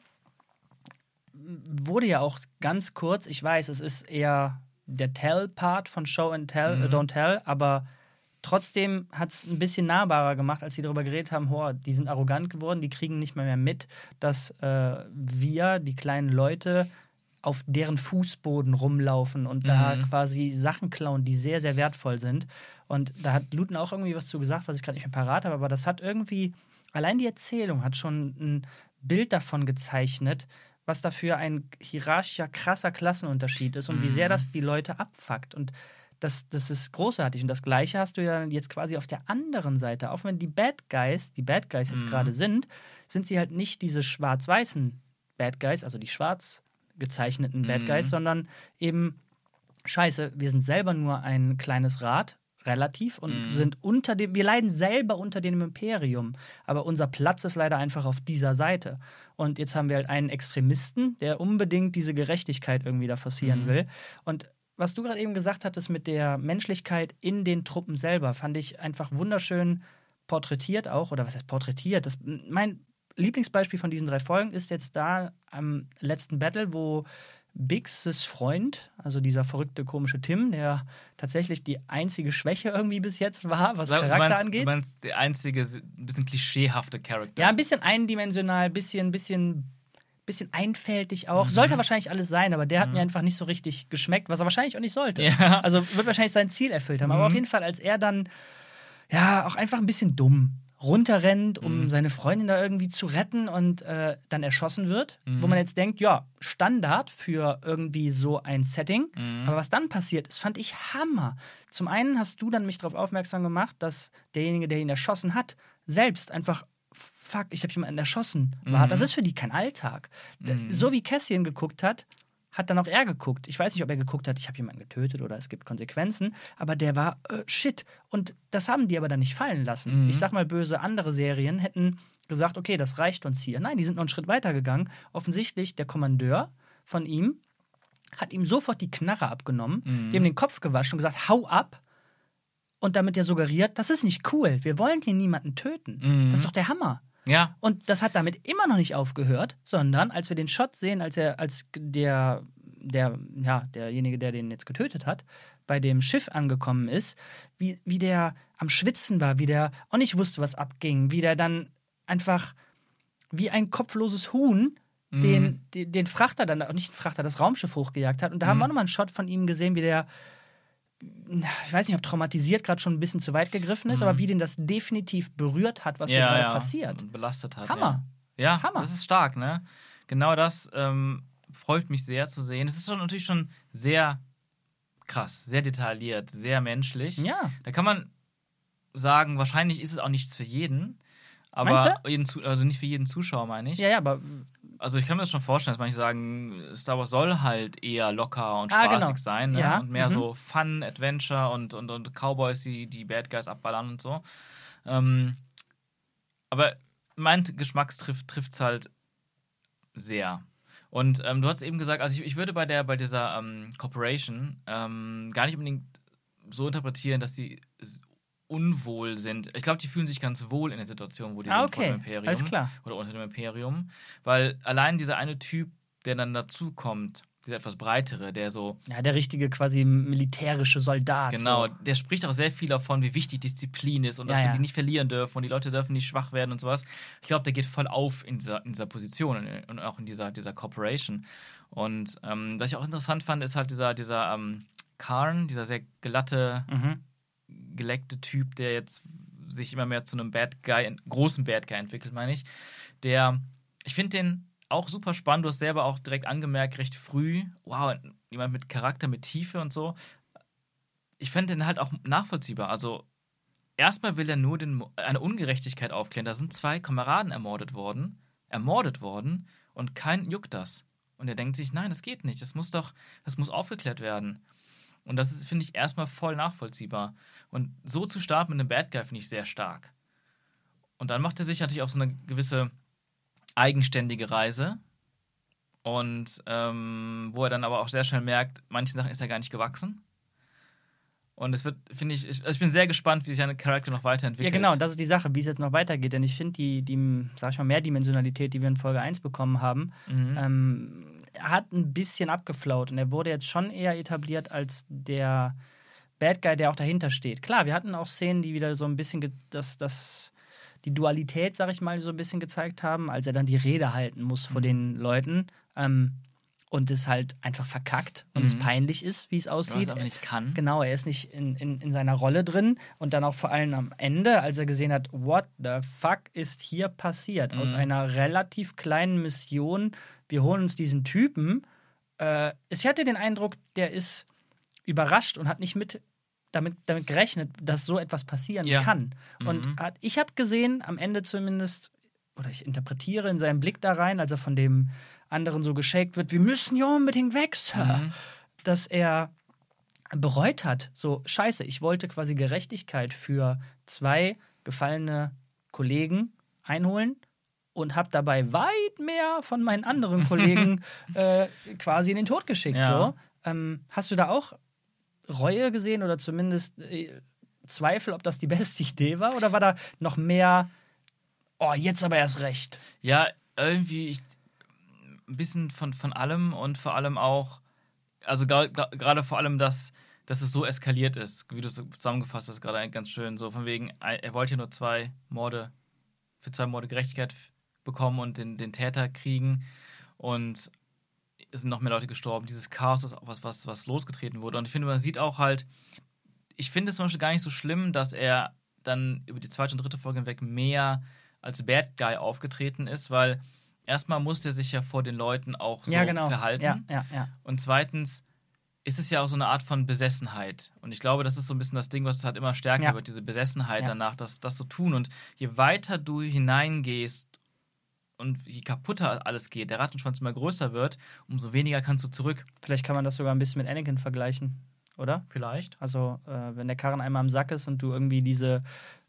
wurde ja auch ganz kurz, ich weiß, es ist eher der Tell-Part von Show and Tell, Mhm. äh, Don't Tell, aber trotzdem hat es ein bisschen nahbarer gemacht, als sie darüber geredet haben, hoa, die sind arrogant geworden, die kriegen nicht mehr, mehr mit, dass äh, wir, die kleinen Leute, auf deren Fußboden rumlaufen und da Mhm. quasi Sachen klauen, die sehr, sehr wertvoll sind. Und da hat Luton auch irgendwie was zu gesagt, was ich gerade nicht mehr parat habe, aber das hat irgendwie, allein die Erzählung hat schon ein Bild davon gezeichnet, was dafür ein hierarchischer, krasser Klassenunterschied ist und wie sehr Mhm. das die Leute abfuckt. Und das, das ist großartig. Und das Gleiche hast du ja jetzt quasi auf der anderen Seite. Auch wenn die Bad Guys, die Bad Guys jetzt Mhm. gerade sind, sind sie halt nicht diese schwarz-weißen Bad Guys, also die schwarz gezeichneten Bad Mhm. Guys, sondern eben, scheiße, wir sind selber nur ein kleines Rad, relativ, und Mhm. sind unter dem, wir leiden selber unter dem Imperium. Aber unser Platz ist leider einfach auf dieser Seite. Und jetzt haben wir halt einen Extremisten, der unbedingt diese Gerechtigkeit irgendwie da forcieren Mhm. will. Und was du gerade eben gesagt hattest mit der Menschlichkeit in den Truppen selber, fand ich einfach wunderschön porträtiert auch. Oder was heißt porträtiert? Das, mein Lieblingsbeispiel von diesen drei Folgen ist jetzt da am letzten Battle, wo Biggs' Freund, also dieser verrückte, komische Tim, der tatsächlich die einzige Schwäche irgendwie bis jetzt war, was Sag- du Charakter meinst, angeht. Du meinst der einzige, ein bisschen klischeehafte Charakter. Ja, ein bisschen eindimensional, bisschen, bisschen, bisschen einfältig auch. Mhm. Sollte wahrscheinlich alles sein, aber der hat mir einfach nicht so richtig geschmeckt, was er wahrscheinlich auch nicht sollte. Ja. Also wird wahrscheinlich sein Ziel erfüllt haben. Aber Mhm. auf jeden Fall, als er dann, ja, auch einfach ein bisschen dumm. Runterrennt, um Mhm. seine Freundin da irgendwie zu retten und äh, dann erschossen wird. Mhm. Wo man jetzt denkt, ja, Standard für irgendwie so ein Setting. Mhm. Aber was dann passiert ist, fand ich Hammer. Zum einen hast du dann mich darauf aufmerksam gemacht, dass derjenige, der ihn erschossen hat, selbst einfach, fuck, ich habe jemanden erschossen, war. Mhm. Das ist für die kein Alltag. Mhm. So wie Cassian geguckt hat, hat dann auch er geguckt. Ich weiß nicht, ob er geguckt hat, ich habe jemanden getötet oder es gibt Konsequenzen, aber der war äh, shit. Und das haben die aber dann nicht fallen lassen. Mhm. Ich sag mal böse, andere Serien hätten gesagt, okay, das reicht uns hier. Nein, die sind noch einen Schritt weiter gegangen. Offensichtlich der Kommandeur von ihm hat ihm sofort die Knarre abgenommen, Mhm. dem den Kopf gewaschen und gesagt, hau ab. Und damit er suggeriert, das ist nicht cool. Wir wollen hier niemanden töten. Mhm. Das ist doch der Hammer. Ja. Und das hat damit immer noch nicht aufgehört, sondern als wir den Shot sehen, als er, als der, der, ja, derjenige, der den jetzt getötet hat, bei dem Schiff angekommen ist, wie, wie der am Schwitzen war, wie der auch nicht wusste, was abging, wie der dann einfach wie ein kopfloses Huhn den, den, den Frachter dann, nicht den Frachter, das Raumschiff hochgejagt hat. Und da haben Mhm. wir nochmal einen Shot von ihm gesehen, wie der, ich weiß nicht, ob traumatisiert gerade schon ein bisschen zu weit gegriffen ist, Mhm. aber wie den das definitiv berührt hat, was hier ja, gerade ja. passiert. Und belastet hat. Hammer. Ja, ja Hammer. das ist stark, ne? Genau das ähm, freut mich sehr zu sehen. Es ist schon natürlich schon sehr krass, sehr detailliert, sehr menschlich. Ja. Da kann man sagen, wahrscheinlich ist es auch nichts für jeden. Aber jeden, also nicht für jeden Zuschauer, meine ich. Ja, ja, aber Also ich kann mir das schon vorstellen, dass manche sagen, Star Wars soll halt eher locker und Ah, spaßig genau. sein. Ne? Ja, Und mehr mhm. so Fun, Adventure und, und, und Cowboys, die die Bad Guys abballern und so. Ähm, aber mein Geschmackstriff trifft es halt sehr. Und ähm, du hast eben gesagt, also ich, ich würde bei der bei dieser ähm, Corporation ähm, gar nicht unbedingt so interpretieren, dass die s- unwohl sind. Ich glaube, die fühlen sich ganz wohl in der Situation, wo die Ah, sind vor okay. dem Imperium Alles klar. oder unter dem Imperium, weil allein dieser eine Typ, der dann dazukommt, dieser etwas breitere, der so Ja, der richtige quasi militärische Soldat. Genau, So. der spricht auch sehr viel davon, wie wichtig Disziplin ist und dass Ja, wir ja. die nicht verlieren dürfen und die Leute dürfen nicht schwach werden und sowas. Ich glaube, der geht voll auf in dieser, in dieser Position und- und auch in dieser, dieser Corporation. Und ähm, was ich auch interessant fand, ist halt dieser, dieser ähm, Karn, dieser sehr glatte, Mhm. Geleckte Typ, der jetzt sich immer mehr zu einem Bad Guy, großen Bad Guy entwickelt, meine ich. Der, ich finde den auch super spannend. Du hast selber auch direkt angemerkt, recht früh, wow, jemand mit Charakter, mit Tiefe und so. Ich fände den halt auch nachvollziehbar. Also, erstmal will er nur den, eine Ungerechtigkeit aufklären. Da sind zwei Kameraden ermordet worden, ermordet worden und kein juckt das. Und er denkt sich, nein, das geht nicht. Das muss doch, das muss aufgeklärt werden. Und das ist, finde ich, erstmal voll nachvollziehbar. Und so zu starten mit einem Bad Guy finde ich sehr stark. Und dann macht er sich natürlich auf so eine gewisse eigenständige Reise. Und ähm, wo er dann aber auch sehr schnell merkt, manchen Sachen ist er gar nicht gewachsen. Und es wird, finde ich, ich, ich bin sehr gespannt, wie sich ein Charakter noch Ja, weiterentwickelt. genau, das ist die Sache, wie es jetzt noch weitergeht. Denn ich finde die, die, sag ich mal, Mehrdimensionalität, die wir in Folge 1 bekommen haben, Mhm. ähm, hat ein bisschen abgeflaut. Und er wurde jetzt schon eher etabliert als der Bad Guy, der auch dahinter steht. Klar, wir hatten auch Szenen, die wieder so ein bisschen das, das, die Dualität, sag ich mal, so ein bisschen gezeigt haben, als er dann die Rede halten muss vor Mhm. den Leuten. Ähm, und es halt einfach verkackt und es Mhm. peinlich ist, wie es was aussieht. er aber nicht kann. Genau, er ist nicht in, in, in seiner Rolle drin und dann auch vor allem am Ende, als er gesehen hat, what the fuck ist hier passiert? Aus Mhm. einer relativ kleinen Mission, wir holen uns diesen Typen. Äh, ich hatte den Eindruck, der ist überrascht und hat nicht mit damit, damit gerechnet, dass so etwas passieren Ja. kann. Und Mhm. hat, ich habe gesehen, am Ende zumindest, oder ich interpretiere in seinem Blick da rein, als er von dem anderen so geschakt wird, wir müssen hier unbedingt weg, Sir Mhm. dass er bereut hat. So, scheiße, ich wollte quasi Gerechtigkeit für zwei gefallene Kollegen einholen und habe dabei weit mehr von meinen anderen Kollegen äh, quasi in den Tod geschickt. Ja. So. Ähm, hast du da auch Reue gesehen oder zumindest äh, Zweifel, ob das die beste Idee war? Oder war da noch mehr, oh, jetzt aber erst recht? Ja, irgendwie ich, ein bisschen von, von allem und vor allem auch, also gerade vor allem, dass, dass es so eskaliert ist, wie du es zusammengefasst hast, gerade ganz schön, so von wegen, er wollte ja nur zwei Morde, für zwei Morde Gerechtigkeit bekommen und den, den Täter kriegen und es sind noch mehr Leute gestorben. Dieses Chaos ist was, was, was losgetreten wurde. Und ich finde, man sieht auch halt, ich finde es zum Beispiel gar nicht so schlimm, dass er dann über die zweite und dritte Folge hinweg mehr als Bad Guy aufgetreten ist, weil erstmal musste er sich ja vor den Leuten auch so ja, genau. verhalten. Ja, ja, ja. Und zweitens ist es ja auch so eine Art von Besessenheit. Und ich glaube, das ist so ein bisschen das Ding, was halt immer stärker Ja. wird, diese Besessenheit Ja. danach, das, das zu tun. Und je weiter du hineingehst und je kaputter alles geht, der Rattenschwanz immer größer wird, umso weniger kannst du zurück. Vielleicht kann man das sogar ein bisschen mit Anakin vergleichen, oder? Vielleicht. Also, äh, wenn der Karren einmal im Sack ist und du irgendwie diese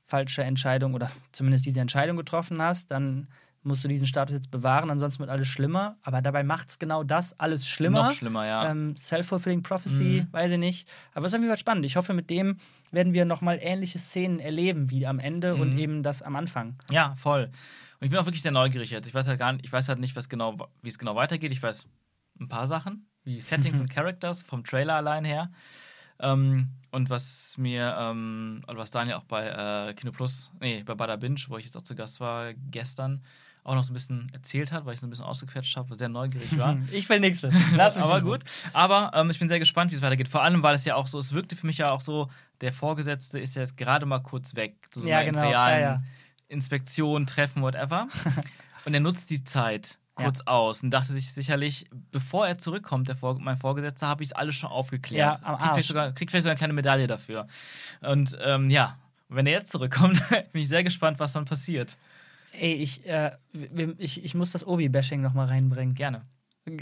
falsche Entscheidung oder zumindest diese Entscheidung getroffen hast, dann musst du diesen Status jetzt bewahren, ansonsten wird alles schlimmer. Aber dabei macht es genau das alles schlimmer. Noch schlimmer, ja. Ähm, Self-fulfilling Prophecy, Mhm. weiß ich nicht. Aber es ist auf jeden Fall spannend. Ich hoffe, mit dem werden wir nochmal ähnliche Szenen erleben wie am Ende und Mhm. eben das am Anfang. Ja, voll. Und ich bin auch wirklich sehr neugierig jetzt. Ich weiß halt gar nicht, ich weiß halt nicht, was genau, wie es genau weitergeht. Ich weiß ein paar Sachen, wie Settings und Characters vom Trailer allein her. Ähm, und was mir, ähm, oder was Daniel auch bei äh, Kino Plus, nee, bei Bada Binge, wo ich jetzt auch zu Gast war, gestern auch noch so ein bisschen erzählt hat, weil ich so ein bisschen ausgequetscht habe, sehr neugierig war. Ich will nichts wissen. Lass mich aber gut. Aber ähm, ich bin sehr gespannt, wie es weitergeht. Vor allem, weil es ja auch so, es wirkte für mich ja auch so, der Vorgesetzte ist ja jetzt gerade mal kurz weg. Zu so Ja, genau. imperialen Ja, ja. Inspektion, Treffen, whatever. Und er nutzt die Zeit kurz aus und dachte sich sicherlich, bevor er zurückkommt, der Vor mein Vorgesetzter, habe ich es alles schon aufgeklärt. Ja, kriegt, vielleicht sogar, kriegt vielleicht sogar eine kleine Medaille dafür. Und ähm, ja, wenn er jetzt zurückkommt, bin ich sehr gespannt, was dann passiert. Ey, ich, äh, ich, ich muss das Obi-Bashing nochmal reinbringen. Gerne.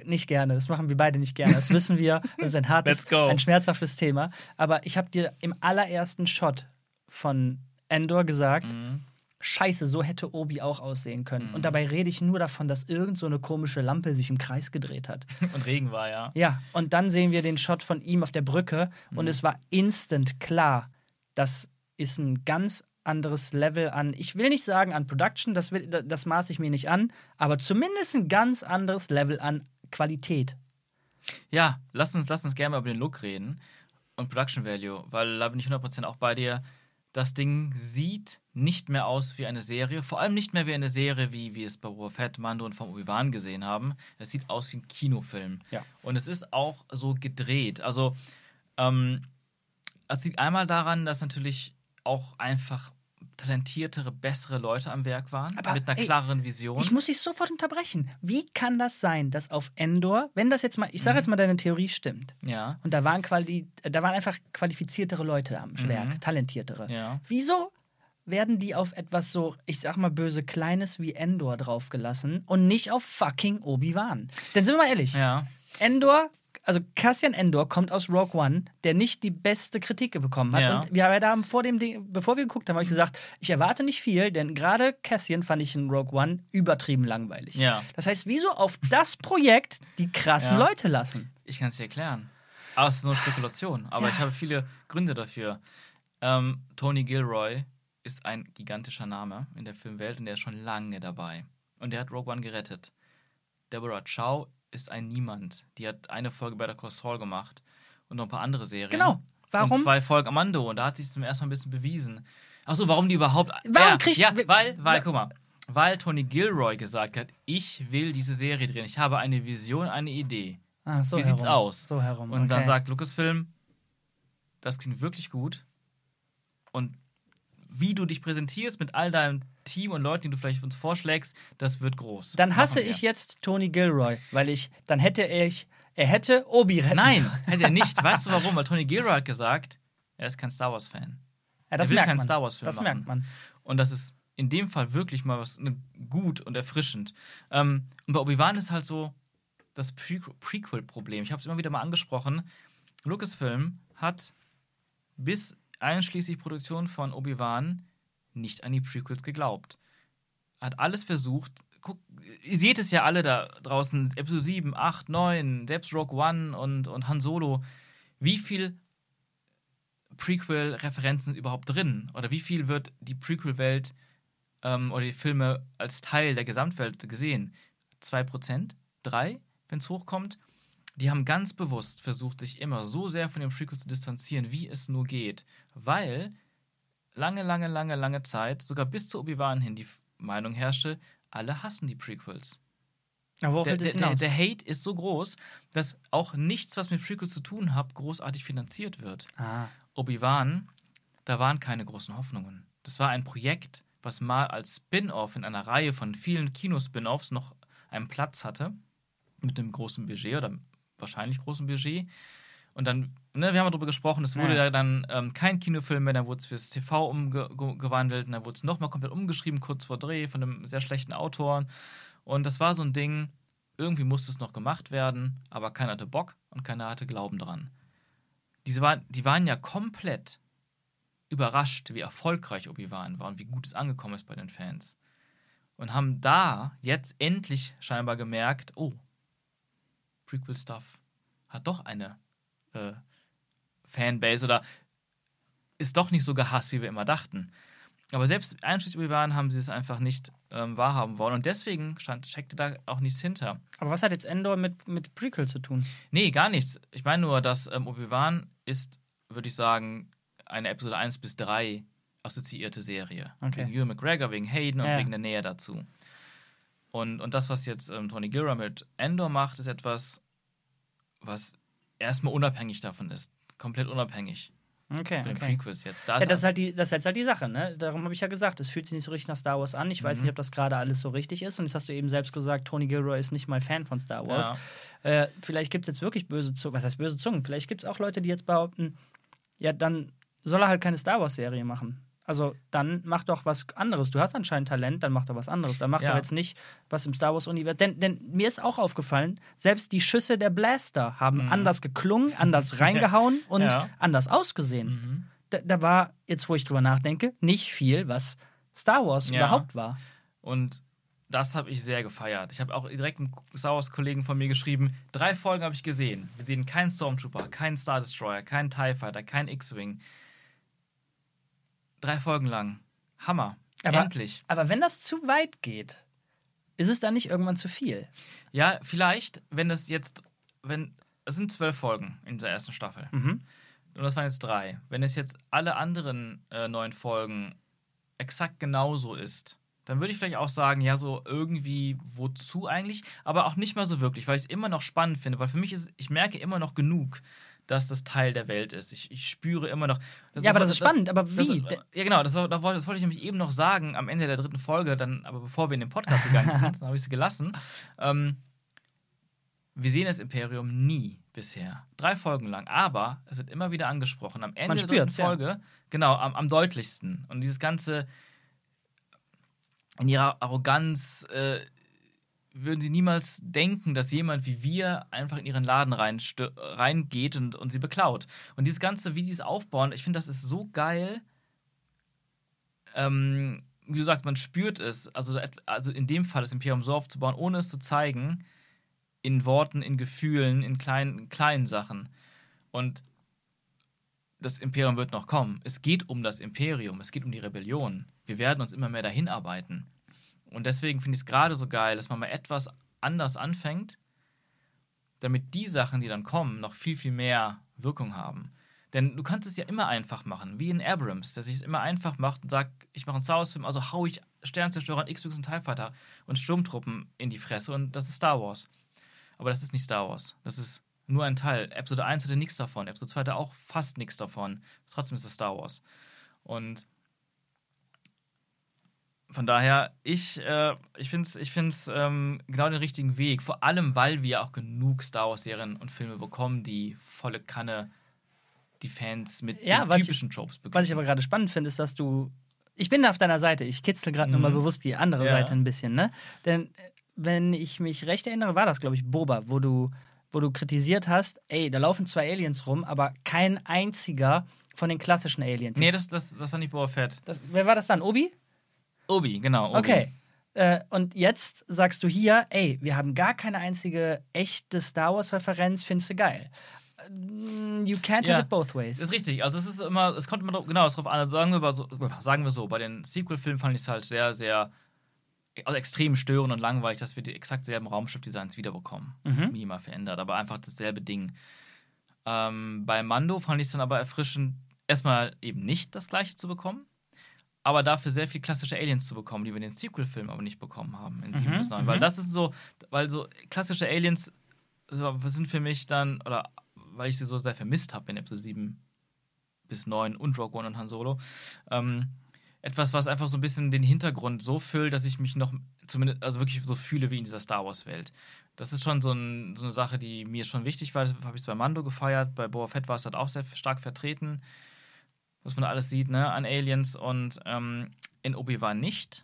Nicht gerne, das machen wir beide nicht gerne. Das wissen wir, das ist ein hartes, ein schmerzhaftes Thema. Aber ich habe dir im allerersten Shot von Endor gesagt, Mhm. Scheiße, so hätte Obi auch aussehen können. Und dabei rede ich nur davon, dass irgend so eine komische Lampe sich im Kreis gedreht hat. Und Regen war ja. Ja, und dann sehen wir den Shot von ihm auf der Brücke und es war instant klar, das ist ein ganz anderes Level an, ich will nicht sagen an Production, das, will, das maße ich mir nicht an, aber zumindest ein ganz anderes Level an Qualität. Ja, lass uns, lass uns gerne mal über den Look reden und Production Value, weil da bin ich 100% auch bei dir. Das Ding sieht nicht mehr aus wie eine Serie, vor allem nicht mehr wie eine Serie, wie wir es bei Boba Fett, Mando und vom Obi-Wan gesehen haben. Es sieht aus wie ein Kinofilm. Ja. Und es ist auch so gedreht. Also, ähm, es liegt einmal daran, dass natürlich auch einfach talentiertere, bessere Leute am Werk waren, Aber, mit einer ey, klareren Vision. Ich muss dich sofort unterbrechen. Wie kann das sein, dass auf Endor, wenn das jetzt mal, ich sage jetzt mal, deine Theorie stimmt, ja, und da waren, quali da waren einfach qualifiziertere Leute am Werk, talentiertere. ja. Wieso werden die auf etwas so, ich sag mal böse, Kleines wie Endor draufgelassen und nicht auf fucking Obi-Wan? Denn sind wir mal ehrlich, Ja. Endor, also Cassian Endor kommt aus Rogue One, der nicht die beste Kritik bekommen hat. Ja. Und wir haben vor dem Ding, bevor wir geguckt haben, habe ich gesagt, ich erwarte nicht viel, denn gerade Cassian fand ich in Rogue One übertrieben langweilig. Ja. Das heißt, wieso auf das Projekt die krassen Ja. Leute lassen? Ich kann es dir erklären. Aber es ist nur Spekulation. Aber ich habe viele Gründe dafür. Ähm, Tony Gilroy ist ein gigantischer Name in der Filmwelt und der ist schon lange dabei. Und der hat Rogue One gerettet. Deborah Chow ist ein Niemand. Die hat eine Folge bei der Call Saul gemacht und noch ein paar andere Serien. Genau. Warum? Und zwei Folgen Amando. Und da hat sie es zum ersten Mal ein bisschen bewiesen. Achso, warum die überhaupt. Warum ja, kriegt- Ja, weil, weil, guck mal. Weil Tony Gilroy gesagt hat, ich will diese Serie drehen. Ich habe eine Vision, eine Idee. Ah, so Wie herum. sieht's aus? So herum. Und dann okay. sagt Lucasfilm, das klingt wirklich gut. Und wie du dich präsentierst mit all deinem Team und Leuten, die du vielleicht uns vorschlägst, das wird groß. Dann hasse ich jetzt Tony Gilroy, weil ich, dann hätte er, er hätte Obi retten Nein, hätte er nicht. Weißt du warum? Weil Tony Gilroy hat gesagt, er ist kein Star Wars-Fan. Ja, das er will merkt keinen man. Star Wars-Film Das machen. merkt man. Und das ist in dem Fall wirklich mal was ne, gut und erfrischend. Ähm, und bei Obi-Wan ist halt so das Pre Prequel-Problem. Ich habe es immer wieder mal angesprochen. Lucasfilm hat bis einschließlich Produktion von Obi-Wan nicht an die Prequels geglaubt. Hat alles versucht. Guck, ihr seht es ja alle da draußen, Episode 7, 8, 9, selbst Rogue One und, und Han Solo. Wie viel Prequel-Referenzen überhaupt drin? Oder wie viel wird die Prequel-Welt ähm, oder die Filme als Teil der Gesamtwelt gesehen? 2%? 3%, wenn es hochkommt? Die haben ganz bewusst versucht, sich immer so sehr von dem Prequel zu distanzieren, wie es nur geht. Weil lange, lange, lange, lange Zeit, sogar bis zu Obi-Wan hin, die Meinung herrschte, alle hassen die Prequels. Aber Der, der, der, der Hate ist so groß, dass auch nichts, was mit Prequels zu tun hat, großartig finanziert wird. ah. Obi-Wan, da waren keine großen Hoffnungen. Das war ein Projekt, was mal als Spin-off in einer Reihe von vielen Kino-Spin-offs noch einen Platz hatte. Mit einem großen Budget oder wahrscheinlich großen Budget. Und dann, ne, wir haben darüber gesprochen, es wurde ja, dann ähm, kein Kinofilm mehr, dann wurde es fürs TV umgewandelt und dann wurde es nochmal komplett umgeschrieben, kurz vor Dreh, von einem sehr schlechten Autor. Und das war so ein Ding, irgendwie musste es noch gemacht werden, aber keiner hatte Bock und keiner hatte Glauben dran. Diese waren, die waren ja komplett überrascht, wie erfolgreich Obi-Wan war und wie gut es angekommen ist bei den Fans. Und haben da jetzt endlich scheinbar gemerkt, oh, Prequel-Stuff hat doch eine äh, Fanbase oder ist doch nicht so gehasst, wie wir immer dachten. Aber selbst einschließlich Obi-Wan haben sie es einfach nicht ähm, wahrhaben wollen. Und deswegen stand, steckte da auch nichts hinter. Aber was hat jetzt Endor mit, mit Prequel zu tun? Nee, gar nichts. Ich meine nur, dass ähm, Obi-Wan ist, würde ich sagen, eine Episode 1 bis 3 assoziierte Serie. Okay. Wegen Ewan McGregor, wegen Hayden und Ja. wegen der Nähe dazu. Und, und das, was jetzt ähm, Tony Gilroy mit Endor macht, ist etwas, was erstmal unabhängig davon ist. Komplett unabhängig Okay, von den okay. Prequels jetzt. Da Ja, das, ist halt die, das ist jetzt halt die Sache, ne? Darum habe ich ja gesagt, es fühlt sich nicht so richtig nach Star Wars an. Ich weiß Mhm. nicht, ob das gerade alles so richtig ist. Und jetzt hast du eben selbst gesagt, Tony Gilroy ist nicht mal Fan von Star Wars. Ja. Äh, vielleicht gibt es jetzt wirklich böse Zungen. Was heißt böse Zungen? Vielleicht gibt es auch Leute, die jetzt behaupten, ja, dann soll er halt keine Star Wars-Serie machen. Also dann mach doch was anderes. Du hast anscheinend Talent, dann mach doch was anderes. Dann mach Ja. doch jetzt nicht was im Star Wars-Universum. Denn, denn mir ist auch aufgefallen, selbst die Schüsse der Blaster haben anders geklungen, anders reingehauen und Mhm. Ja. anders ausgesehen. Mhm. Da, da war, jetzt wo ich drüber nachdenke, nicht viel, was Star Wars Ja. überhaupt war. Und das habe ich sehr gefeiert. Ich habe auch direkt einen Star Wars-Kollegen von mir geschrieben: drei Folgen habe ich gesehen. Wir sehen keinen Stormtrooper, keinen Star Destroyer, keinen TIE Fighter, keinen X-Wing. Drei Folgen lang. Hammer. Aber- Endlich. Aber wenn das zu weit geht, ist es dann nicht irgendwann zu viel? Ja, vielleicht, wenn das jetzt, wenn, es sind zwölf Folgen in dieser ersten Staffel. Mhm. Und das waren jetzt drei. Wenn es jetzt alle anderen äh, neun Folgen exakt genauso ist, dann würde ich vielleicht auch sagen, ja, so irgendwie, wozu eigentlich? Aber auch nicht mal so wirklich, weil ich es immer noch spannend finde. Weil für mich ist, ich merke immer noch genug, dass das Teil der Welt ist. Ich, ich spüre immer noch. Ja, aber das ist spannend, aber wie? Das, ja, genau, das, das wollte das wollte ich nämlich eben noch sagen am Ende der dritten Folge, dann, aber bevor wir in den Podcast gegangen sind, dann habe ich sie gelassen. Ähm, wir sehen das Imperium nie bisher. Drei Folgen lang. Aber es wird immer wieder angesprochen. Am Ende Man der dritten spürt's, ja. Folge, genau, am, am deutlichsten. Und dieses Ganze in ihrer Arroganz äh, würden sie niemals denken, dass jemand wie wir einfach in ihren Laden reingeht und, und sie beklaut. Und dieses Ganze, wie sie es aufbauen, ich finde, das ist so geil. Ähm, wie gesagt, man spürt es. Also, also in dem Fall das Imperium so aufzubauen, ohne es zu zeigen, in Worten, in Gefühlen, in kleinen, kleinen Sachen. Und das Imperium wird noch kommen. Es geht um das Imperium, es geht um die Rebellion. Wir werden uns immer mehr dahin arbeiten. Und deswegen finde ich es gerade so geil, dass man mal etwas anders anfängt, damit die Sachen, die dann kommen, noch viel, viel mehr Wirkung haben. Denn du kannst es ja immer einfach machen, wie in Abrams, der sich es immer einfach macht und sagt, ich mache einen Star Wars-Film, also hau ich Sternzerstörer, X-Wings und TIE Fighter und Sturmtruppen in die Fresse und das ist Star Wars. Aber das ist nicht Star Wars. Das ist nur ein Teil. Episode 1 hatte nichts davon, Episode 2 hatte auch fast nichts davon. Trotzdem ist es Star Wars. Und von daher, ich, äh, ich finde es ich find's, ähm, genau den richtigen Weg. Vor allem, weil wir auch genug Star Wars-Serien und Filme bekommen, die volle Kanne die Fans mit Ja, den was ich- typischen Tropes beglücken. Was ich aber gerade spannend finde, ist, dass du. Ich bin auf deiner Seite. Ich kitzel gerade nur mal Mhm. bewusst die andere Ja. Seite ein bisschen, ne? Denn äh, wenn ich mich recht erinnere, war das, glaube ich, Boba, wo du, wo du kritisiert hast, ey, da laufen zwei Aliens rum, aber kein einziger von den klassischen Aliens. nee, das, das, das war nicht Boba Fett. das, wer war das dann? Obi? Obi, genau. Obi. Okay. Äh, und jetzt sagst du hier, ey, wir haben gar keine einzige echte Star Wars-Referenz, findest du geil. Mm, You can't Ja. have it both ways. Das ist richtig. Also es ist immer, es kommt immer drauf- genau darauf an. Also sagen wir so, sagen wir so, bei den Sequel-Filmen fand ich es halt sehr, sehr also extrem störend und langweilig, dass wir die exakt selben Raumschiff-Designs wiederbekommen. Mhm. Minimal verändert, aber einfach dasselbe Ding. Ähm, bei Mando fand ich es dann aber erfrischend, erstmal eben nicht das gleiche zu bekommen, aber dafür sehr viel klassische Aliens zu bekommen, die wir in den Sequel-Filmen aber nicht bekommen haben in 7 Mhm, bis 9. mhm. Weil das ist so, weil so klassische Aliens sind für mich dann, oder weil ich sie so sehr vermisst habe in Episode 7 bis 9 und Rogue One und Han Solo, ähm, etwas, was einfach so ein bisschen den Hintergrund so füllt, dass ich mich noch zumindest, also wirklich so fühle wie in dieser Star Wars-Welt. Das ist schon so, ein, so, eine Sache, die mir schon wichtig war. Das habe ich bei Mando gefeiert. Bei Boba Fett war es halt auch sehr stark vertreten, was man da alles sieht, ne, an Aliens. Und ähm, in Obi-Wan nicht.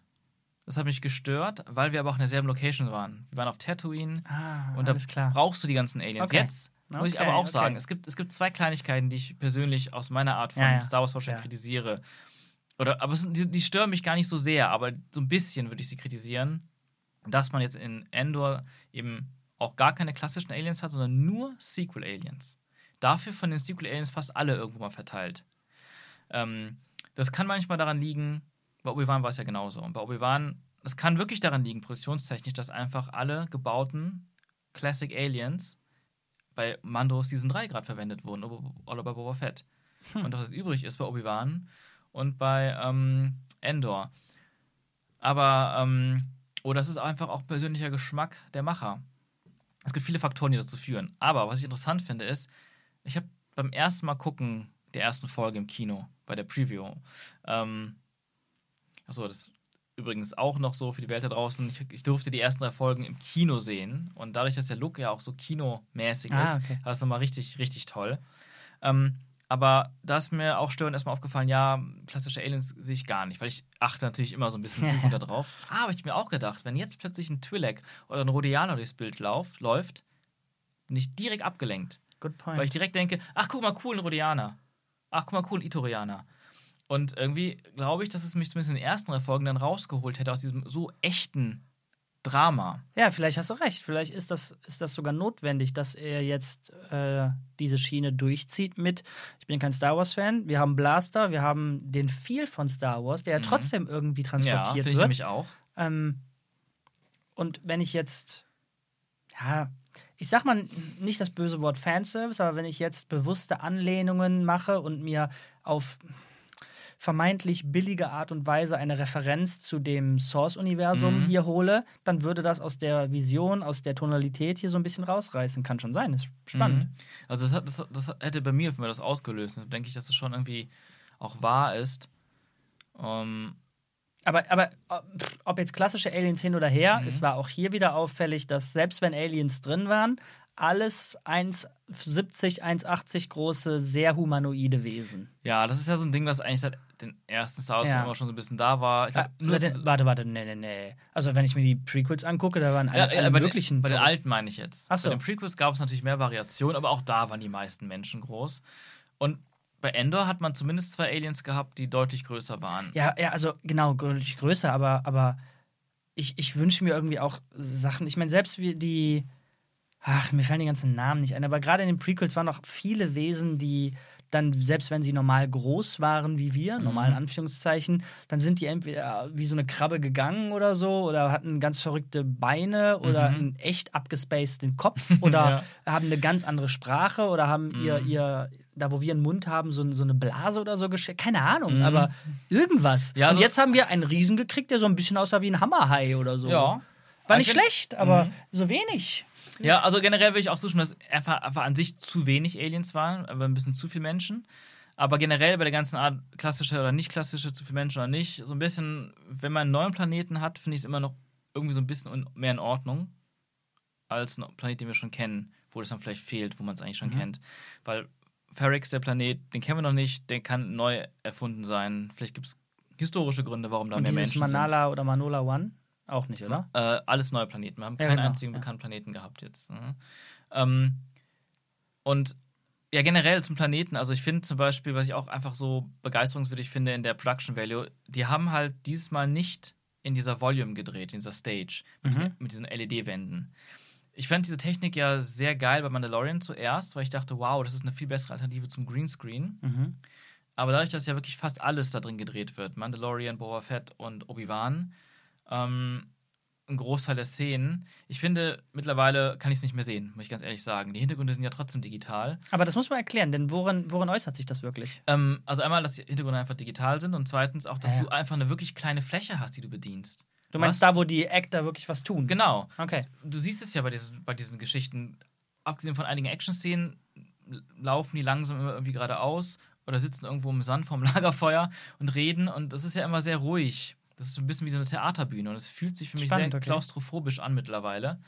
Das hat mich gestört, weil wir aber auch in derselben Location waren. Wir waren auf Tatooine Ah, und da klar. brauchst du die ganzen Aliens. Okay. Jetzt muss ich Okay, aber auch okay. sagen, es gibt, es gibt zwei Kleinigkeiten, die ich persönlich aus meiner Art von Ja, ja. Star Wars-Vorstellung Ja. kritisiere. Oder, aber es, die, die stören mich gar nicht so sehr, aber so ein bisschen würde ich sie kritisieren, dass man jetzt in Endor eben auch gar keine klassischen Aliens hat, sondern nur Sequel-Aliens. Dafür von den Sequel-Aliens fast alle irgendwo mal verteilt. Ähm, das kann manchmal daran liegen, bei Obi-Wan war es ja genauso. Und bei Obi-Wan, das kann wirklich daran liegen, produktionstechnisch, dass einfach alle gebauten Classic Aliens bei Mando Season 3 gerade verwendet wurden oder bei Boba Fett. Und was übrig ist bei Obi-Wan und bei ähm, Endor. Aber, ähm, oder es ist einfach auch persönlicher Geschmack der Macher. Es gibt viele Faktoren, die dazu führen. Aber was ich interessant finde, ist, ich habe beim ersten Mal gucken der ersten Folge im Kino, bei der Preview, ähm, achso, das ist übrigens auch noch so für die Welt da draußen, ich, ich durfte die ersten drei Folgen im Kino sehen und dadurch, dass der Look ja auch so kinomäßig Ah, ist, okay. war es nochmal richtig, richtig toll. Ähm, aber da ist mir auch störend erstmal aufgefallen, ja, klassische Aliens sehe ich gar nicht, weil ich achte natürlich immer so ein bisschen da drauf. Aber ich mir auch gedacht, wenn jetzt plötzlich ein Twi'lek oder ein Rhodianer durchs Bild lauf, läuft, bin ich direkt abgelenkt. Good point. Weil ich direkt denke, ach guck mal, cool, ein Rhodianer. Ach guck mal, cool, Itorianer. Und irgendwie glaube ich, dass es mich zumindest in den ersten drei Folgen dann rausgeholt hätte aus diesem so echten Drama. Ja, vielleicht hast du recht. Vielleicht ist das, ist das sogar notwendig, dass er jetzt äh, diese Schiene durchzieht mit, ich bin kein Star Wars-Fan, wir haben Blaster, wir haben den Feel von Star Wars, der ja Mhm. trotzdem irgendwie Ja, transportiert finde ich wird. nämlich auch. Ähm, und wenn ich jetzt, ja, ich sag mal nicht das böse Wort Fanservice, aber wenn ich jetzt bewusste Anlehnungen mache und mir auf vermeintlich billige Art und Weise eine Referenz zu dem Source-Universum Mhm. hier hole, dann würde das aus der Vision, aus der Tonalität hier so ein bisschen rausreißen. Kann schon sein, ist spannend. Mhm. Also das, hat, das, das hätte bei mir, mir das ausgelöst. Und denke ich, dass es schon irgendwie auch wahr ist. Ähm, Aber, aber ob jetzt klassische Aliens hin oder her, Mhm. es war auch hier wieder auffällig, dass selbst wenn Aliens drin waren, alles 1,70, 1,80 große, sehr humanoide Wesen. ja, das ist ja so ein Ding, was eigentlich seit den ersten Star Wars Ja. immer schon so ein bisschen da war. Ich glaub, Ah, warte, diese- warte, warte, nee, nee, nee. Also wenn ich mir die Prequels angucke, da waren alle, ja, alle ja, bei, möglichen. den, bei den alten meine ich jetzt. Ach so. Bei den Prequels gab es natürlich mehr Variationen, aber auch da waren die meisten Menschen groß. Und bei Endor hat man zumindest zwei Aliens gehabt, die deutlich größer waren. Ja, ja, also genau, deutlich größer, aber, aber ich, ich wünsche mir irgendwie auch Sachen. Ich meine, selbst wie die. Ach, mir fallen die ganzen Namen nicht ein, aber gerade in den Prequels waren noch viele Wesen, die dann, selbst wenn sie normal groß waren wie wir, Mhm. normal in Anführungszeichen, dann sind die entweder wie so eine Krabbe gegangen oder so oder hatten ganz verrückte Beine oder Mhm. einen echt abgespaceden Kopf oder haben eine ganz andere Sprache oder haben ihr, Mhm. ihr, da wo wir einen Mund haben, so, so eine Blase oder so geschickt. Keine Ahnung, Mhm. aber irgendwas. Ja, Und so- jetzt haben wir einen Riesen gekriegt, der so ein bisschen aussah wie ein Hammerhai oder so. Ja. War Ich nicht find- schlecht, aber Mhm. so wenig. Ja, also generell würde ich auch zustimmen, dass einfach, einfach an sich zu wenig Aliens waren, aber ein bisschen zu viele Menschen. Aber generell bei der ganzen Art klassische oder nicht klassische, zu viele Menschen oder nicht, so ein bisschen, wenn man einen neuen Planeten hat, finde ich es immer noch irgendwie so ein bisschen mehr in Ordnung als ein Planet, den wir schon kennen, wo das dann vielleicht fehlt, wo man es eigentlich schon Mhm. kennt. Weil Ferrix, der Planet, den kennen wir noch nicht, der kann neu erfunden sein. Vielleicht gibt es historische Gründe, warum da Und mehr Menschen Manala oder Manola One auch nicht, oder? Äh, alles neue Planeten. Wir haben Ja, keinen genau, einzigen ja. bekannten Planeten gehabt jetzt. ne? Ähm, und ja, generell zum Planeten. Also ich finde zum Beispiel, was ich auch einfach so begeisterungswürdig finde in der Production Value, die haben halt dieses Mal nicht in dieser Volume gedreht, in dieser Stage, mit, Mhm. diesen, diesen LED-Wänden. Ich fand diese Technik ja sehr geil bei Mandalorian zuerst, weil ich dachte, wow, das ist eine viel bessere Alternative zum Greenscreen. Mhm. Aber dadurch, dass ja wirklich fast alles da drin gedreht wird, Mandalorian, Boba Fett und Obi-Wan, ähm, ein Großteil der Szenen, ich finde, mittlerweile kann ich es nicht mehr sehen, muss ich ganz ehrlich sagen. Die Hintergründe sind ja trotzdem digital. Aber das muss man erklären, denn worin, worin äußert sich das wirklich? Ähm, also einmal, dass die Hintergründe einfach digital sind und zweitens auch, dass Ja, ja. du einfach eine wirklich kleine Fläche hast, die du bedienst. Du meinst Was? da, wo die Actor wirklich was tun? Genau. Okay. Du siehst es ja bei diesen, bei diesen Geschichten. Abgesehen von einigen Action-Szenen laufen die langsam immer irgendwie geradeaus oder sitzen irgendwo im Sand vorm Lagerfeuer und reden und das ist ja immer sehr ruhig. Das ist so ein bisschen wie so eine Theaterbühne und es fühlt sich für mich Spannend, sehr okay. klaustrophobisch an mittlerweile,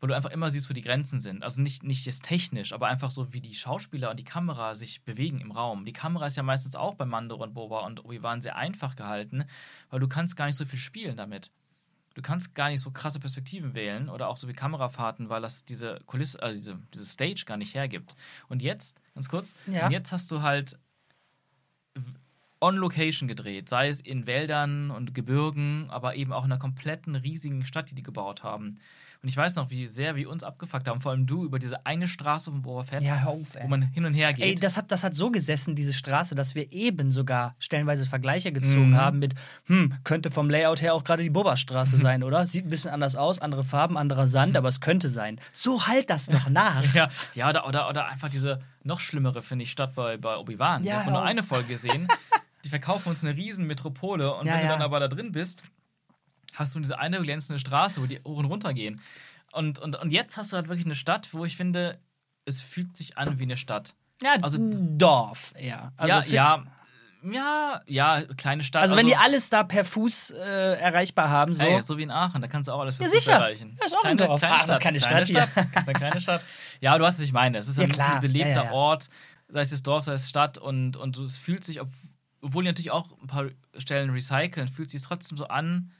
weil du einfach immer siehst, wo die Grenzen sind. Also nicht, nicht jetzt technisch, aber einfach so, wie die Schauspieler und die Kamera sich bewegen im Raum. Die Kamera ist ja meistens auch bei Mando und Boba und Obi-Wan sehr einfach gehalten, weil du kannst gar nicht so viel spielen damit. Du kannst gar nicht so krasse Perspektiven wählen oder auch so wie Kamerafahrten, weil das diese Kulisse, äh, diese, diese Stage gar nicht hergibt. Und jetzt, ganz kurz, Ja. und jetzt hast du halt on Location gedreht, sei es in Wäldern und Gebirgen, aber eben auch in einer kompletten riesigen Stadt, die die gebaut haben. Und ich weiß noch, wie sehr wir uns abgefuckt haben, vor allem du, über diese eine Straße von Boba Fett, Ja, wo man hin und her geht. Ey, das hat, das hat so gesessen, diese Straße, dass wir eben sogar stellenweise Vergleiche gezogen Mhm. haben mit, hm, könnte vom Layout her auch gerade die Bobberstraße sein, oder? Sieht ein bisschen anders aus, andere Farben, anderer Sand, aber es könnte sein. So halt das noch nach. Ja, ja oder, oder, oder einfach diese noch schlimmere, finde ich, Stadt bei, bei Obi-Wan. Ja, Ja, haben nur eine Folge gesehen. Die verkaufen uns eine riesen Metropole und Ja, wenn du ja. dann aber da drin bist, hast du diese eine glänzende Straße, wo die Ohren runtergehen. Und, und, und jetzt hast du halt wirklich eine Stadt, wo ich finde, es fühlt sich an wie eine Stadt. Ja, Also- Dorf eher. Also ja, ja, ja, ja, kleine Stadt. Also, wenn die alles da per Fuß äh, erreichbar haben, so. Ey, so wie in Aachen, da kannst du auch alles für Ja, Fuß sicher. erreichen. Ja, ist auch ein Dorf. Aachen ist keine Stadt hier. Das ist eine kleine Stadt. Ja, du weißt, was ich meine. Es ist ein belebter Ja, ja. Ort, sei es das Dorf, sei es Stadt und, und es fühlt sich, ob- obwohl die natürlich auch ein paar Stellen recyceln, fühlt sich trotzdem so an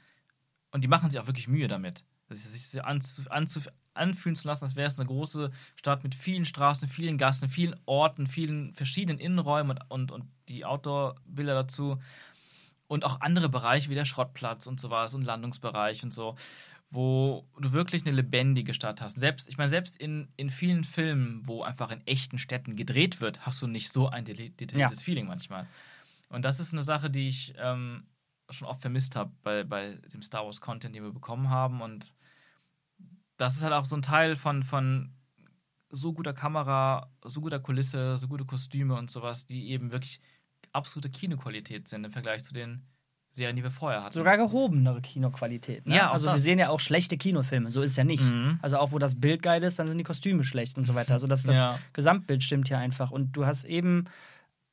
und die machen sich auch wirklich Mühe damit. Das ist, sich so anzu, anzu, anfühlen zu lassen, als wäre es eine große Stadt mit vielen Straßen, vielen Gassen, vielen Orten, vielen verschiedenen Innenräumen und, und, und die Outdoor-Bilder dazu und auch andere Bereiche wie der Schrottplatz und sowas und Landungsbereich und so, wo du wirklich eine lebendige Stadt hast. Selbst, ich meine, selbst in, in vielen Filmen, wo einfach in echten Städten gedreht wird, hast du nicht so ein deta- detailliertes Ja. Feeling manchmal. Und das ist eine Sache, die ich ähm, schon oft vermisst habe bei, bei dem Star Wars Content, den wir bekommen haben. Und das ist halt auch so ein Teil von, von so guter Kamera, so guter Kulisse, so gute Kostüme und sowas, die eben wirklich absolute Kinoqualität sind im Vergleich zu den Serien, die wir vorher hatten. Sogar gehobenere Kinoqualität. Ne? Ja, also wir das. sehen ja auch schlechte Kinofilme, so ist ja nicht. Mhm. Also auch wo das Bild geil ist, dann sind die Kostüme schlecht und so weiter. Also das, das Ja. Gesamtbild stimmt hier einfach. Und du hast eben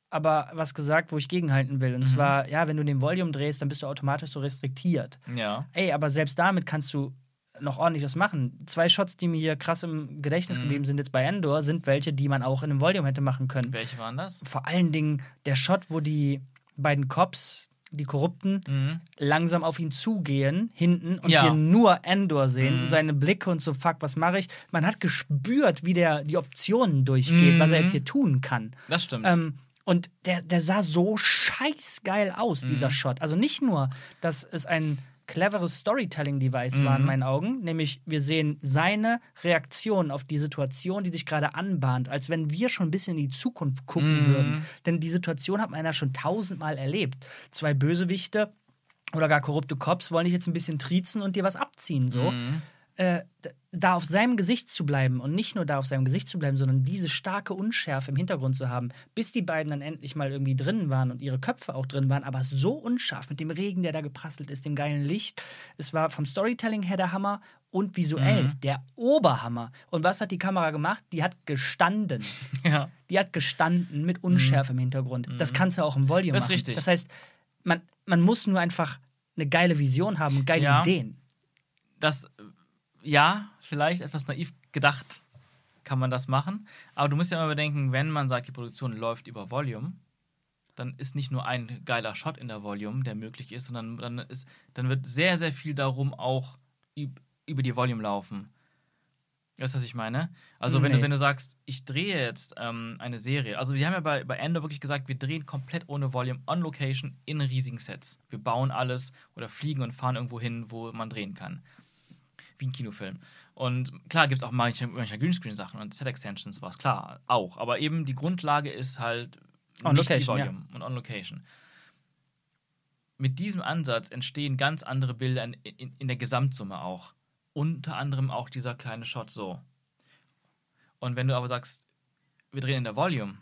aber was gesagt, wo ich gegenhalten will. Und Mhm. zwar, ja, wenn du den Volume drehst, dann bist du automatisch so restriktiert. Ja. Ey, aber selbst damit kannst du noch ordentlich was machen. Zwei Shots, die mir hier krass im Gedächtnis Mhm. geblieben sind jetzt bei Endor, sind welche, die man auch in einem Volume hätte machen können. Welche waren das? Vor allen Dingen der Shot, wo die beiden Cops, die Korrupten, Mhm. langsam auf ihn zugehen, hinten, und Ja. wir nur Endor sehen, Mhm. seine Blicke und so, fuck, was mache ich? Man hat gespürt, wie der die Optionen durchgeht, Mhm. was er jetzt hier tun kann. Das stimmt. Ähm, und der, der sah so scheißgeil aus, dieser Mhm. Shot. Also nicht nur, dass es ein cleveres Storytelling-Device war in Mhm. meinen Augen, nämlich wir sehen seine Reaktion auf die Situation, die sich gerade anbahnt, als wenn wir schon ein bisschen in die Zukunft gucken Mhm. würden. Denn die Situation hat man ja schon tausendmal erlebt. Zwei Bösewichte oder gar korrupte Cops wollen dich jetzt ein bisschen triezen und dir was abziehen, so Mhm. Äh, da auf seinem Gesicht zu bleiben und nicht nur da auf seinem Gesicht zu bleiben, sondern diese starke Unschärfe im Hintergrund zu haben, bis die beiden dann endlich mal irgendwie drin waren und ihre Köpfe auch drin waren, aber so unscharf mit dem Regen, der da geprasselt ist, dem geilen Licht. Es war vom Storytelling her der Hammer und visuell Mhm. der Oberhammer. Und was hat die Kamera gemacht? Die hat gestanden. Ja. Die hat gestanden mit Unschärfe im Hintergrund. Das kannst du auch im Volume Mhm. Das ist machen. richtig. Das heißt, man, man muss nur einfach eine geile Vision haben und geile Ja. Ideen. Das, ja, vielleicht etwas naiv gedacht kann man das machen. Aber du musst ja immer bedenken, wenn man sagt, die Produktion läuft über Volume, dann ist nicht nur ein geiler Shot in der Volume, der möglich ist, sondern dann, ist, dann wird sehr, sehr viel darum auch üb- über die Volume laufen. Weißt du, was ich meine? Also, wenn, Nee. du, wenn du sagst, ich drehe jetzt ähm, eine Serie, also wir haben ja bei, bei Ender wirklich gesagt, wir drehen komplett ohne Volume on Location in riesigen Sets. Wir bauen alles oder fliegen und fahren irgendwo hin, wo man drehen kann. Wie ein Kinofilm. Und klar gibt es auch manche, manche Greenscreen-Sachen und Set-Extensions, sowas, klar, auch. Aber eben die Grundlage ist halt On nicht Location, die Volume und on Location. Mit diesem Ansatz entstehen ganz andere Bilder in, in, in der Gesamtsumme auch. Unter anderem auch dieser kleine Shot so. Und wenn du aber sagst, wir drehen in der Volume,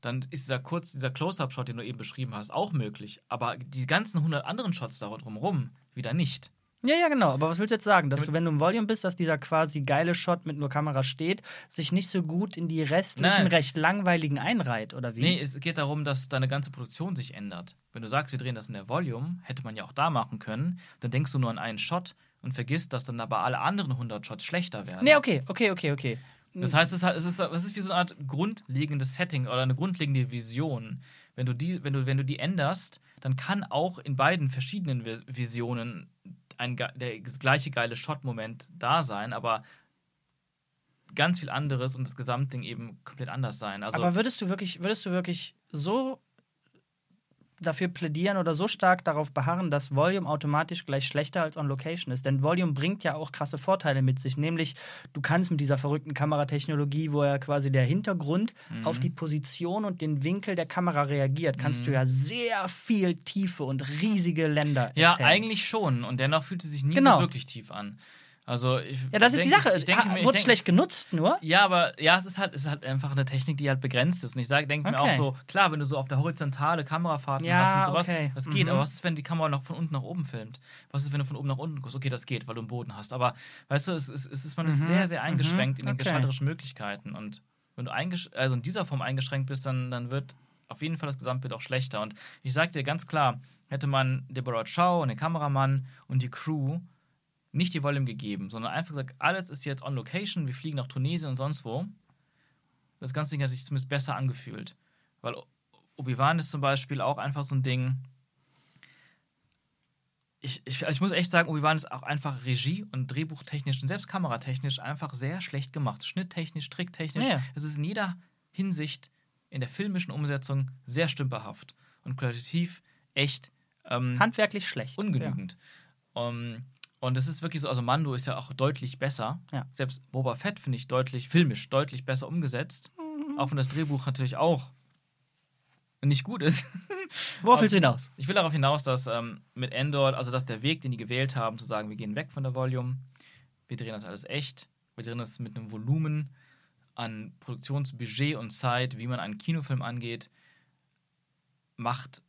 dann ist dieser kurz, dieser Close-Up-Shot, den du eben beschrieben hast, auch möglich. Aber die ganzen 100 anderen Shots da drumherum wieder nicht. Ja, ja, genau. Aber was willst du jetzt sagen? Dass du, wenn du im Volume bist, dass dieser quasi geile Shot mit nur Kamera steht, sich nicht so gut in die restlichen, Nein. recht langweiligen einreiht, oder wie? Nee, es geht darum, dass deine ganze Produktion sich ändert. Wenn du sagst, wir drehen das in der Volume, hätte man ja auch da machen können, dann denkst du nur an einen Shot und vergisst, dass dann aber alle anderen 100 Shots schlechter werden. Nee, okay, okay, okay, okay. Das heißt, es ist, es, ist, wie so eine Art grundlegendes Setting oder eine grundlegende Vision. Wenn du die, wenn du, wenn du die änderst, dann kann auch in beiden verschiedenen Vi- Visionen ein, der gleiche geile Shot-Moment da sein, aber ganz viel anderes und das Gesamtding eben komplett anders sein. Also, Aber würdest du wirklich, würdest du wirklich so dafür plädieren oder so stark darauf beharren, dass Volume automatisch gleich schlechter als on Location ist? Denn Volume bringt ja auch krasse Vorteile mit sich, nämlich du kannst mit dieser verrückten Kameratechnologie, wo ja quasi der Hintergrund Mhm. auf die Position und den Winkel der Kamera reagiert, kannst du ja sehr viel Tiefe und riesige Länder ja, erzählen. eigentlich schon. Und dennoch fühlt es sich nie Genau. so wirklich tief an. Also ich Ja, das ist die Sache. Ich, denke mir, ich Wurde denke, schlecht genutzt nur? Ja, aber ja, es ist halt, es ist halt einfach eine Technik, die halt begrenzt ist. Und ich sage, denke mir Okay. auch so, klar, wenn du so auf der horizontale Kamerafahrten Ja, hast und sowas, okay. das geht. Mhm. Aber was ist, wenn die Kamera noch von unten nach oben filmt? Was ist, wenn du von oben nach unten guckst? Okay, das geht, weil du einen Boden hast. Aber weißt du, es ist, es ist man ist Mhm. sehr, sehr eingeschränkt in den Okay. gestalterischen Möglichkeiten. Und wenn du also in dieser Form eingeschränkt bist, dann, dann wird auf jeden Fall das Gesamtbild auch schlechter. Und ich sage dir ganz klar, hätte man Deborah Chow und den Kameramann und die Crew nicht die Volume gegeben, sondern einfach gesagt, alles ist jetzt on location, wir fliegen nach Tunesien und sonst wo. Das ganze Ding hat sich zumindest besser angefühlt. Weil Obi-Wan ist zum Beispiel auch einfach so ein Ding. Ich, ich, also ich muss echt sagen, Obi-Wan ist auch einfach Regie- und Drehbuchtechnisch und selbst kameratechnisch einfach sehr schlecht gemacht. Schnitttechnisch, tricktechnisch. Ja, ja. Es ist in jeder Hinsicht in der filmischen Umsetzung sehr stümperhaft und qualitativ echt ähm, Handwerklich schlecht. ungenügend. Um, und es ist wirklich so, also Mando ist ja auch deutlich besser. Ja. Selbst Boba Fett finde ich deutlich, filmisch deutlich besser umgesetzt. Mhm. Auch wenn das Drehbuch natürlich auch nicht gut ist. Worauf willst du hinaus? Ich will darauf hinaus, dass ähm, mit Endor, also dass der Weg, den die gewählt haben, zu sagen, wir gehen weg von der Volume, wir drehen das alles echt, wir drehen das mit einem Volumen an Produktionsbudget und Zeit, wie man einen Kinofilm angeht, macht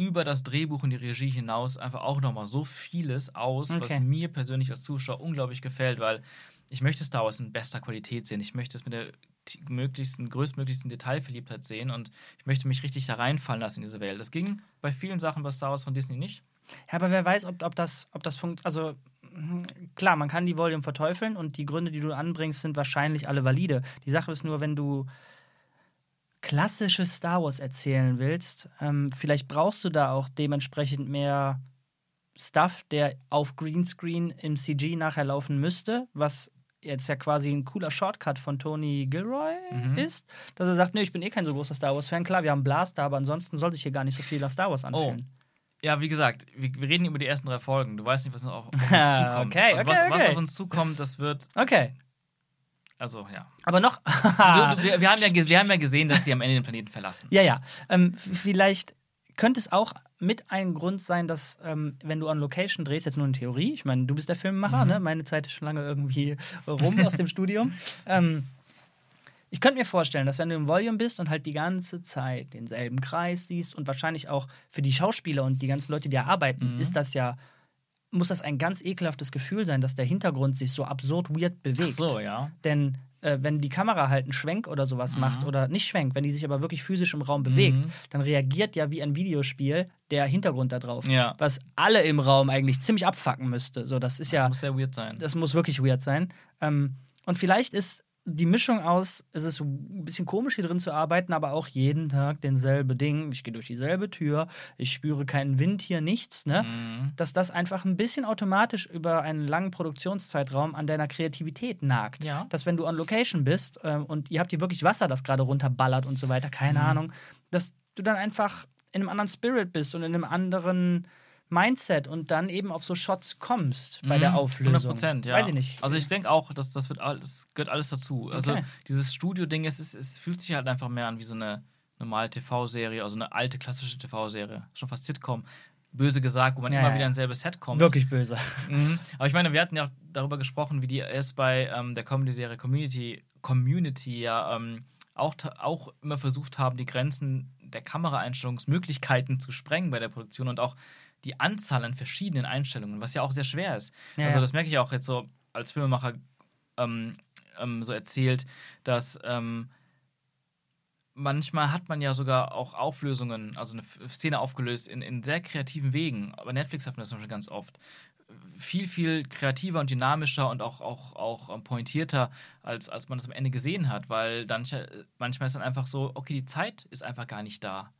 über das Drehbuch und die Regie hinaus einfach auch nochmal so vieles aus, Okay. was mir persönlich als Zuschauer unglaublich gefällt, weil ich möchte Star Wars in bester Qualität sehen. Ich möchte es mit der möglichsten, größtmöglichsten Detailverliebtheit sehen und ich möchte mich richtig da reinfallen lassen in diese Welt. Das ging bei vielen Sachen bei Star Wars von Disney nicht. Ja, aber wer weiß, ob, ob das, ob das funktioniert. Also, mh, klar, man kann die Volume verteufeln und die Gründe, die du anbringst, sind wahrscheinlich alle valide. Die Sache ist nur, wenn du klassisches Star Wars erzählen willst, ähm, vielleicht brauchst du da auch dementsprechend mehr Stuff, der auf Greenscreen im CG nachher laufen müsste, was jetzt ja quasi ein cooler Shortcut von Tony Gilroy Mhm. ist, dass er sagt, nee, ich bin eh kein so großer Star Wars-Fan. Klar, wir haben Blaster, aber ansonsten soll sich hier gar nicht so viel nach Star Wars anfühlen. Ja, wie gesagt, wir, wir reden über die ersten drei Folgen. Du weißt nicht, was noch auf, uns zukommt. okay, also okay, was, was okay. auf uns zukommt, das wird, Okay, also ja. aber noch. Du, wir, wir, haben ja wir haben ja gesehen, dass die am Ende den Planeten verlassen. Ja, ja. Ähm, vielleicht könnte es auch mit ein Grund sein, dass, ähm, wenn du on Location drehst, jetzt nur in Theorie, ich meine, du bist der Filmemacher, Mhm. ne? meine Zeit ist schon lange irgendwie rum aus dem Studium. Ähm, ich könnte mir vorstellen, dass wenn du im Volume bist und halt die ganze Zeit denselben Kreis siehst und wahrscheinlich auch für die Schauspieler und die ganzen Leute, die da arbeiten, Mhm. ist das ja, muss das ein ganz ekelhaftes Gefühl sein, dass der Hintergrund sich so absurd weird Ach bewegt. so, ja. Denn äh, wenn die Kamera halt einen Schwenk oder sowas macht, oder nicht Schwenk, wenn die sich aber wirklich physisch im Raum bewegt, Mhm. dann reagiert ja wie ein Videospiel der Hintergrund da drauf. Ja. Was alle im Raum eigentlich ziemlich abfacken müsste. So, das ist Das ja, muss sehr weird sein. das muss wirklich weird sein. Ähm, und vielleicht ist die Mischung aus, es ist ein bisschen komisch hier drin zu arbeiten, aber auch jeden Tag denselbe Ding. Ich gehe durch dieselbe Tür, ich spüre keinen Wind hier, nichts, ne? Mhm. Dass das einfach ein bisschen automatisch über einen langen Produktionszeitraum an deiner Kreativität nagt. Ja. Dass wenn du on Location bist ähm, und ihr habt hier wirklich Wasser, das gerade runterballert und so weiter, keine Mhm. Ahnung, dass du dann einfach in einem anderen Spirit bist und in einem anderen Mindset und dann eben auf so Shots kommst bei der Mhm, Auflösung. 100 Prozent, ja. Weiß ich nicht. Also ich denke auch, dass das wird alles, gehört alles dazu. Also Okay. dieses Studio-Ding, es, ist- es fühlt sich halt einfach mehr an wie so eine normale TV-Serie, also eine alte klassische TV-Serie, schon fast Sitcom. Böse gesagt, wo man Ja, immer ja. wieder ins selbe Set kommt. Wirklich böse. Mhm. Aber ich meine, wir hatten ja auch darüber gesprochen, wie die erst bei ähm, der Comedy-Serie Community, Community ja ähm, auch, auch immer versucht haben, die Grenzen der Kameraeinstellungsmöglichkeiten zu sprengen bei der Produktion und auch die Anzahl an verschiedenen Einstellungen, was ja auch sehr schwer ist. Ja, also das merke ich auch jetzt so als Filmemacher ähm, ähm, so erzählt, dass ähm, manchmal hat man ja sogar auch Auflösungen, also eine Szene aufgelöst in, in sehr kreativen Wegen. Aber Netflix hat man das zum Beispiel ganz oft. Viel, viel kreativer und dynamischer und auch, auch, auch ähm, pointierter, als, als man das am Ende gesehen hat, weil dann manchmal ist dann einfach so, okay, die Zeit ist einfach gar nicht da.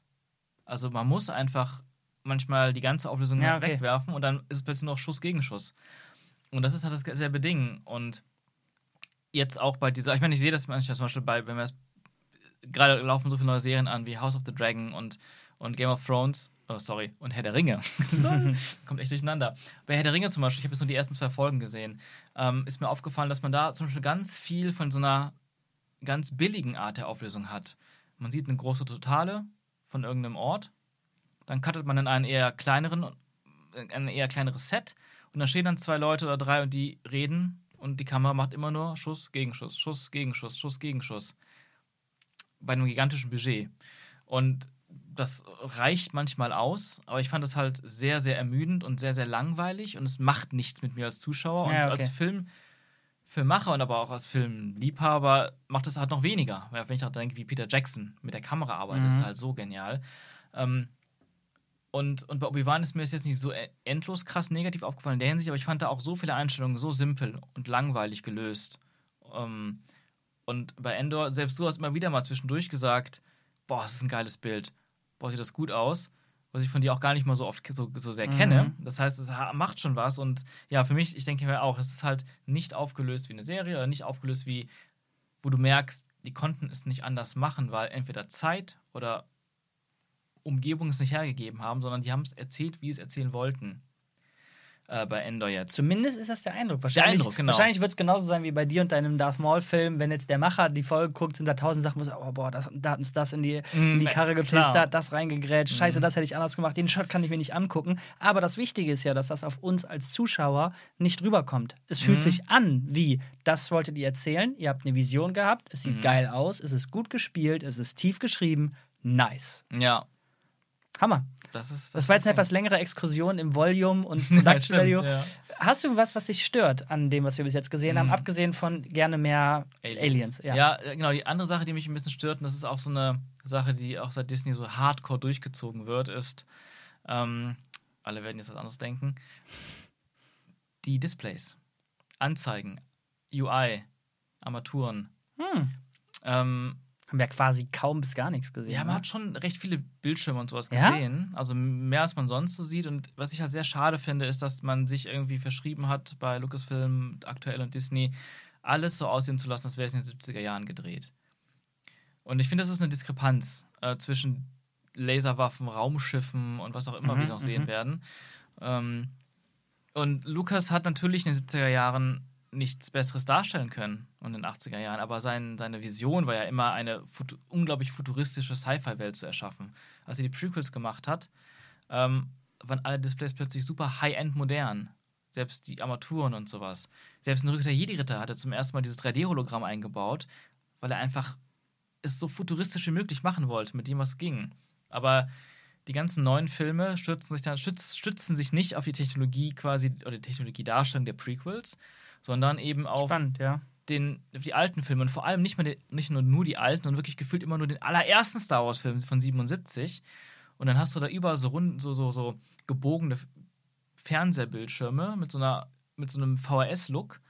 Also man muss einfach manchmal die ganze Auflösung Ja, okay. wegwerfen und dann ist es plötzlich noch Schuss gegen Schuss. Und das ist halt dasselbe Ding. Und jetzt auch bei dieser, ich meine, ich sehe das manchmal zum Beispiel bei, wenn wir es, gerade laufen so viele neue Serien an wie House of the Dragon und, und Game of Thrones, oh sorry, und Herr der Ringe. Kommt echt durcheinander. Bei Herr der Ringe zum Beispiel, ich habe jetzt nur die ersten zwei Folgen gesehen, ähm, ist mir aufgefallen, dass man da zum Beispiel ganz viel von so einer ganz billigen Art der Auflösung hat. Man sieht eine große Totale von irgendeinem Ort, dann cuttet man in einen eher kleineren, in ein eher kleineres Set und dann stehen dann zwei Leute oder drei und die reden und die Kamera macht immer nur Schuss, Gegenschuss, Schuss, Gegenschuss, Schuss, Gegenschuss. Bei einem gigantischen Budget. Und das reicht manchmal aus, aber ich fand es halt sehr, sehr ermüdend und sehr, sehr langweilig und es macht nichts mit mir als Zuschauer. Ja, Und okay. als Film, Filmmacher und aber auch als Filmliebhaber macht es halt noch weniger. Weil wenn ich auch denke, wie Peter Jackson mit der Kamera arbeitet, Mhm. ist halt so genial. Ähm, und, und bei Obi-Wan ist mir das jetzt nicht so e- endlos krass negativ aufgefallen in der Hinsicht, aber ich fand da auch so viele Einstellungen so simpel und langweilig gelöst. Ähm, und bei Endor, selbst du hast immer wieder mal zwischendurch gesagt, boah, das ist ein geiles Bild. Boah, sieht das gut aus. Was ich von dir auch gar nicht mal so oft so, so sehr Mhm. kenne. Das heißt, es macht schon was. Und ja, für mich, ich denke mir auch, es ist halt nicht aufgelöst wie eine Serie oder nicht aufgelöst wie, wo du merkst, die konnten es nicht anders machen, weil entweder Zeit oder Umgebung es nicht hergegeben haben, sondern die haben es erzählt, wie sie es erzählen wollten. Äh, bei Endor jetzt. Zumindest ist das der Eindruck. Wahrscheinlich, Eindruck, genau. wahrscheinlich wird es genauso sein wie bei dir und deinem Darth Maul-Film. Wenn jetzt der Macher die Folge guckt, sind da tausend Sachen, wo sagt, oh boah, das, da hat uns das in die, in die Mm, Karre klar. gepisst, da hat das reingegrätscht, scheiße, Mhm. das hätte ich anders gemacht, den Shot kann ich mir nicht angucken. Aber das Wichtige ist ja, dass das auf uns als Zuschauer nicht rüberkommt. Es fühlt Mhm. sich an wie, das wolltet ihr erzählen, ihr habt eine Vision gehabt, es sieht Mhm. geil aus, es ist gut gespielt, es ist tief geschrieben, nice. Ja, Hammer. das ist. Das war jetzt eine etwas längere Exkursion im Volume und Ja, Production stimmt, Value. ja. Hast du was, was dich stört an dem, was wir bis jetzt gesehen haben, Mhm. abgesehen von gerne mehr Aliens? ja. ja. äh, genau. Die andere Sache, die mich ein bisschen stört, und das ist auch so eine Sache, die auch seit Disney so hardcore durchgezogen wird, ist, ähm, alle werden jetzt was anderes denken, die Displays, Anzeigen, UI, Armaturen. Hm. Ähm, Haben wir quasi kaum bis gar nichts gesehen. Ja, man ne? hat schon recht viele Bildschirme und sowas Ja? gesehen. Also mehr als man sonst so sieht. Und was ich halt sehr schade finde, ist, dass man sich irgendwie verschrieben hat bei Lucasfilm, aktuell und Disney, alles so aussehen zu lassen, als wäre es in den 70er Jahren gedreht. Und ich finde, das ist eine Diskrepanz äh, zwischen Laserwaffen, Raumschiffen und was auch immer Mhm, wir noch sehen mhm. werden. Ähm, und Lucas hat natürlich in den 70er Jahren nichts Besseres darstellen können in den 80er Jahren, aber sein, seine Vision war ja immer eine futu unglaublich futuristische Sci-Fi-Welt zu erschaffen. Als er die Prequels gemacht hat, ähm, waren alle Displays plötzlich super high-end modern. Selbst die Armaturen und sowas. Selbst ein Rückkehr Jedi-Ritter hatte zum ersten Mal dieses 3D-Hologramm eingebaut, weil er einfach es so futuristisch wie möglich machen wollte, mit dem, was ging. Aber die ganzen neuen Filme stützen sich, dann, stütz, stützen sich nicht auf die Technologie quasi oder die Technologiedarstellung der Prequels, sondern eben auf Spannend, ja. den, die alten Filme und vor allem nicht, mal die, nicht nur, nur die alten, sondern wirklich gefühlt immer nur den allerersten Star Wars-Film von 77. Und dann hast du da überall so, rund, so, so, so gebogene Fernsehbildschirme mit so, einer, mit so einem VHS-Look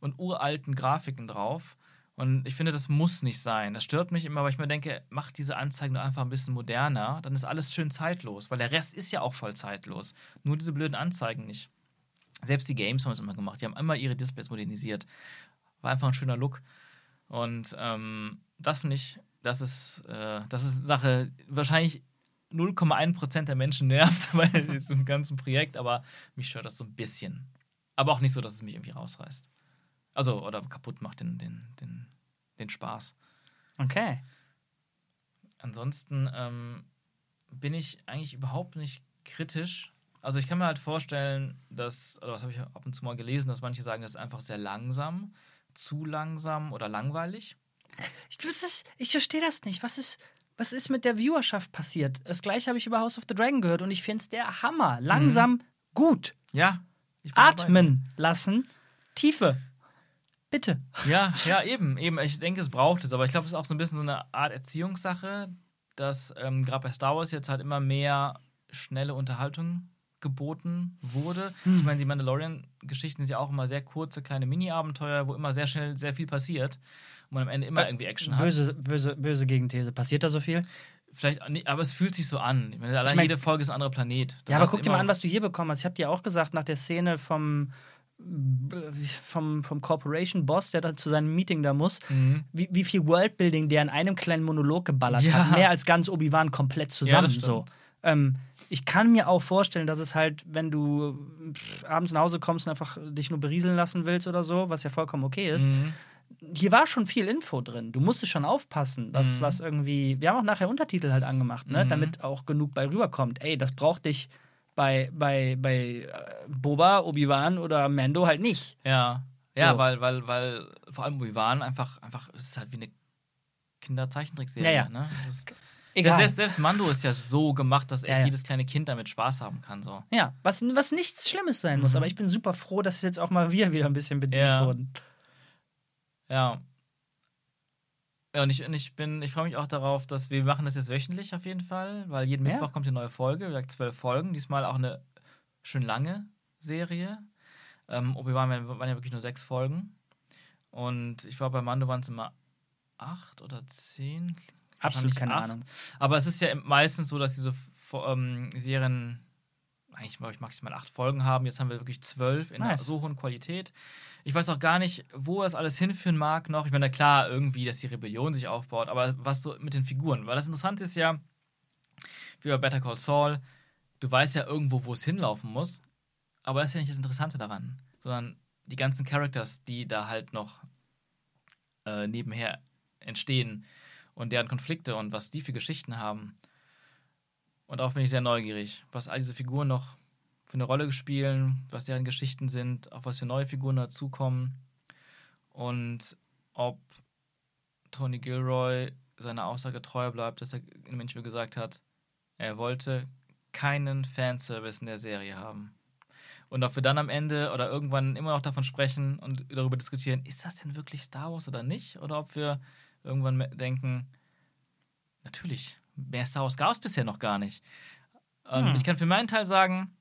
und uralten Grafiken drauf. Und ich finde, das muss nicht sein. Das stört mich immer, weil ich mir denke, mach diese Anzeigen doch einfach ein bisschen moderner, dann ist alles schön zeitlos, weil der Rest ist ja auch voll zeitlos. Nur diese blöden Anzeigen nicht. Selbst die Games haben es immer gemacht. Die haben immer ihre Displays modernisiert. War einfach ein schöner Look. Und ähm, das finde ich, das ist, äh, das ist eine Sache, wahrscheinlich 0,1% der Menschen nervt bei diesem ganzen Projekt, aber mich stört das so ein bisschen. Aber auch nicht so, dass es mich irgendwie rausreißt. Also, oder kaputt macht den, den, den, den Spaß. Okay. Ansonsten ähm, bin ich eigentlich überhaupt nicht kritisch. Also ich kann mir halt vorstellen, dass, oder was habe ich ab und zu mal gelesen, dass manche sagen, das ist einfach sehr langsam, zu langsam oder langweilig. Ich, ist, ich verstehe das nicht. Was ist, was ist mit der Viewerschaft passiert? Das gleiche habe ich über House of the Dragon gehört und ich finde es der Hammer. Langsam gut. Ja. bin dabei. Atmen lassen. Tiefe. Bitte. Ja, ja, eben, eben. Ich denke, es braucht es, aber ich glaube, es ist auch so ein bisschen so eine Art Erziehungssache, dass ähm, gerade bei Star Wars jetzt halt immer mehr schnelle Unterhaltung geboten wurde. Hm. Ich meine, die Mandalorian-Geschichten sind ja auch immer sehr kurze, kleine Mini-Abenteuer, wo immer sehr schnell sehr viel passiert und man am Ende immer Äh, irgendwie Action hat. Böse, böse, böse Gegenthese. Passiert da so viel? Vielleicht, aber es fühlt sich so an. Ich meine, allein Ich mein- jede Folge ist ein anderer Planet. Du Ja, aber guck dir mal an, was du hier bekommen hast. Ich habe dir auch gesagt, nach der Szene vom, vom, vom Corporation-Boss, der da zu seinem Meeting da muss, Mhm. wie, wie viel Worldbuilding der in einem kleinen Monolog geballert Ja. hat. Mehr als ganz Obi-Wan komplett zusammen. das so. Ähm, ich kann mir auch vorstellen, dass es halt, wenn du abends nach Hause kommst und einfach dich nur berieseln lassen willst oder so, was ja vollkommen okay ist, Mhm. hier war schon viel Info drin. Du musstest schon aufpassen, was, Mhm. was irgendwie. Wir haben auch nachher Untertitel halt angemacht, ne? Mhm. damit auch genug bei rüberkommt. Ey, das braucht dich bei, bei, bei äh, Boba, Obi-Wan oder Mando halt nicht. Ja. Ja, So. weil, weil, weil vor allem Obi-Wan einfach, einfach, es ist halt wie eine Kinderzeichentrickserie. Ja, ja. Ne? Egal. Selbst, selbst Mando ist ja so gemacht, dass echt Ja, ja. jedes kleine Kind damit Spaß haben kann. So. ja, was, was nichts Schlimmes sein muss, Mhm. aber ich bin super froh, dass jetzt auch mal wir wieder ein bisschen bedient Ja. wurden. Ja. Ja, und ich, und ich bin, ich freue mich auch darauf, dass wir machen das jetzt wöchentlich auf jeden Fall, weil jeden. Mittwoch kommt eine neue Folge, wie gesagt, zwölf Folgen, diesmal auch eine schön lange Serie. Ähm, Obi-Wan waren waren ja wirklich nur sechs Folgen. Und ich glaube, bei Mando waren es immer acht oder zehn. Absolut keine acht. Ahnung. Aber es ist ja meistens so, dass diese ähm, Serien eigentlich, glaube ich, maximal acht Folgen haben. Jetzt haben wir wirklich zwölf in einer Nice. so hohen Qualität. Ich weiß auch gar nicht, wo das alles hinführen mag noch. Ich meine, klar, irgendwie, dass die Rebellion sich aufbaut, aber was so mit den Figuren. Weil das Interessante ist ja, wie bei Better Call Saul, du weißt ja irgendwo, wo es hinlaufen muss, aber das ist ja nicht das Interessante daran, sondern die ganzen Characters, die da halt noch äh, nebenher entstehen und deren Konflikte und was die für Geschichten haben. Und auch bin ich sehr neugierig, was all diese Figuren noch für eine Rolle spielen, was deren Geschichten sind, auch was für neue Figuren dazukommen und ob Tony Gilroy seiner Aussage treu bleibt, dass er in Interview gesagt hat, er wollte keinen Fanservice in der Serie haben. Und ob wir dann am Ende oder irgendwann immer noch davon sprechen und darüber diskutieren, ist das denn wirklich Star Wars oder nicht? Oder ob wir irgendwann denken, natürlich, mehr Star Wars gab es bisher noch gar nicht. Und Hm. ich kann für meinen Teil sagen,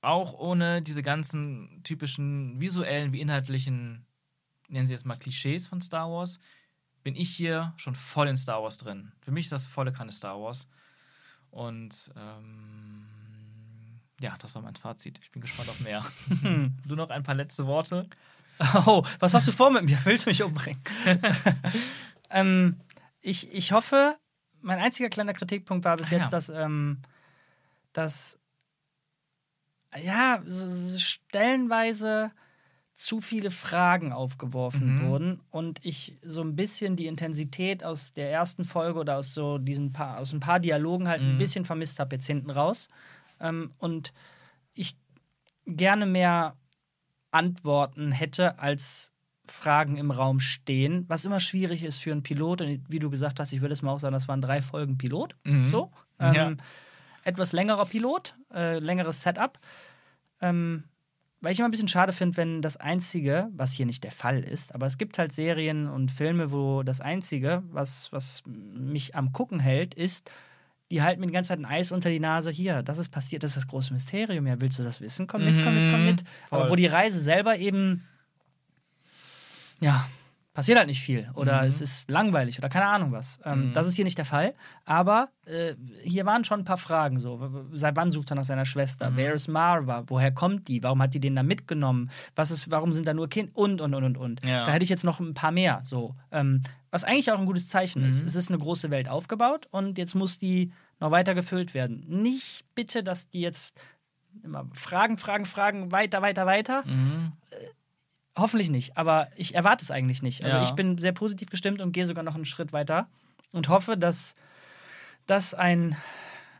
auch ohne diese ganzen typischen visuellen wie inhaltlichen, nennen Sie es mal Klischees von Star Wars, bin ich hier schon voll in Star Wars drin. Für mich ist das volle Kanne Star Wars. Und ähm, ja, das war mein Fazit. Ich bin gespannt auf mehr. du noch ein paar letzte Worte? Oh, was hast du vor mit mir? Willst du mich umbringen? ähm, ich, ich hoffe, mein einziger kleiner Kritikpunkt war bis Ah, jetzt, ja. dass, ähm, dass ja, stellenweise zu viele Fragen aufgeworfen Mhm. wurden und ich so ein bisschen die Intensität aus der ersten Folge oder aus so diesen paar, aus ein paar Dialogen halt ein Mhm. bisschen vermisst habe jetzt hinten raus. Ähm, und ich gerne mehr Antworten hätte, als Fragen im Raum stehen, was immer schwierig ist für einen Pilot. Und wie du gesagt hast, ich würde es mal auch sagen, das waren drei Folgen Pilot. Mhm. So. Ähm, Ja. Etwas längerer Pilot, äh, längeres Setup. Ähm, weil ich immer ein bisschen schade finde, wenn das Einzige, was hier nicht der Fall ist, aber es gibt halt Serien und Filme, wo das Einzige, was, was mich am Gucken hält, ist, die halten mir die ganze Zeit ein Eis unter die Nase. Hier, das ist passiert, das ist das große Mysterium. Ja, willst du das wissen? Komm mit, komm mit, komm Mhm, mit. Aber wo die Reise selber eben, ja, passiert halt nicht viel. Oder Mhm. es ist langweilig oder keine Ahnung was. Ähm, Mhm. Das ist hier nicht der Fall. Aber äh, hier waren schon ein paar Fragen so. Seit wann sucht er nach seiner Schwester? Mhm. Wer ist Marva? Woher kommt die? Warum hat die den da mitgenommen? Was ist, warum sind da nur Kinder? Und, und, und, und, und. Ja. Da hätte ich jetzt noch ein paar mehr. So. Ähm, was eigentlich auch ein gutes Zeichen ist. Mhm. Es ist eine große Welt aufgebaut und jetzt muss die noch weiter gefüllt werden. Nicht bitte, dass die jetzt immer Fragen, Fragen, Fragen, weiter, weiter, weiter. Mhm. Hoffentlich nicht, aber ich erwarte es eigentlich nicht. Also Ja. ich bin sehr positiv gestimmt und gehe sogar noch einen Schritt weiter und hoffe, dass das ein,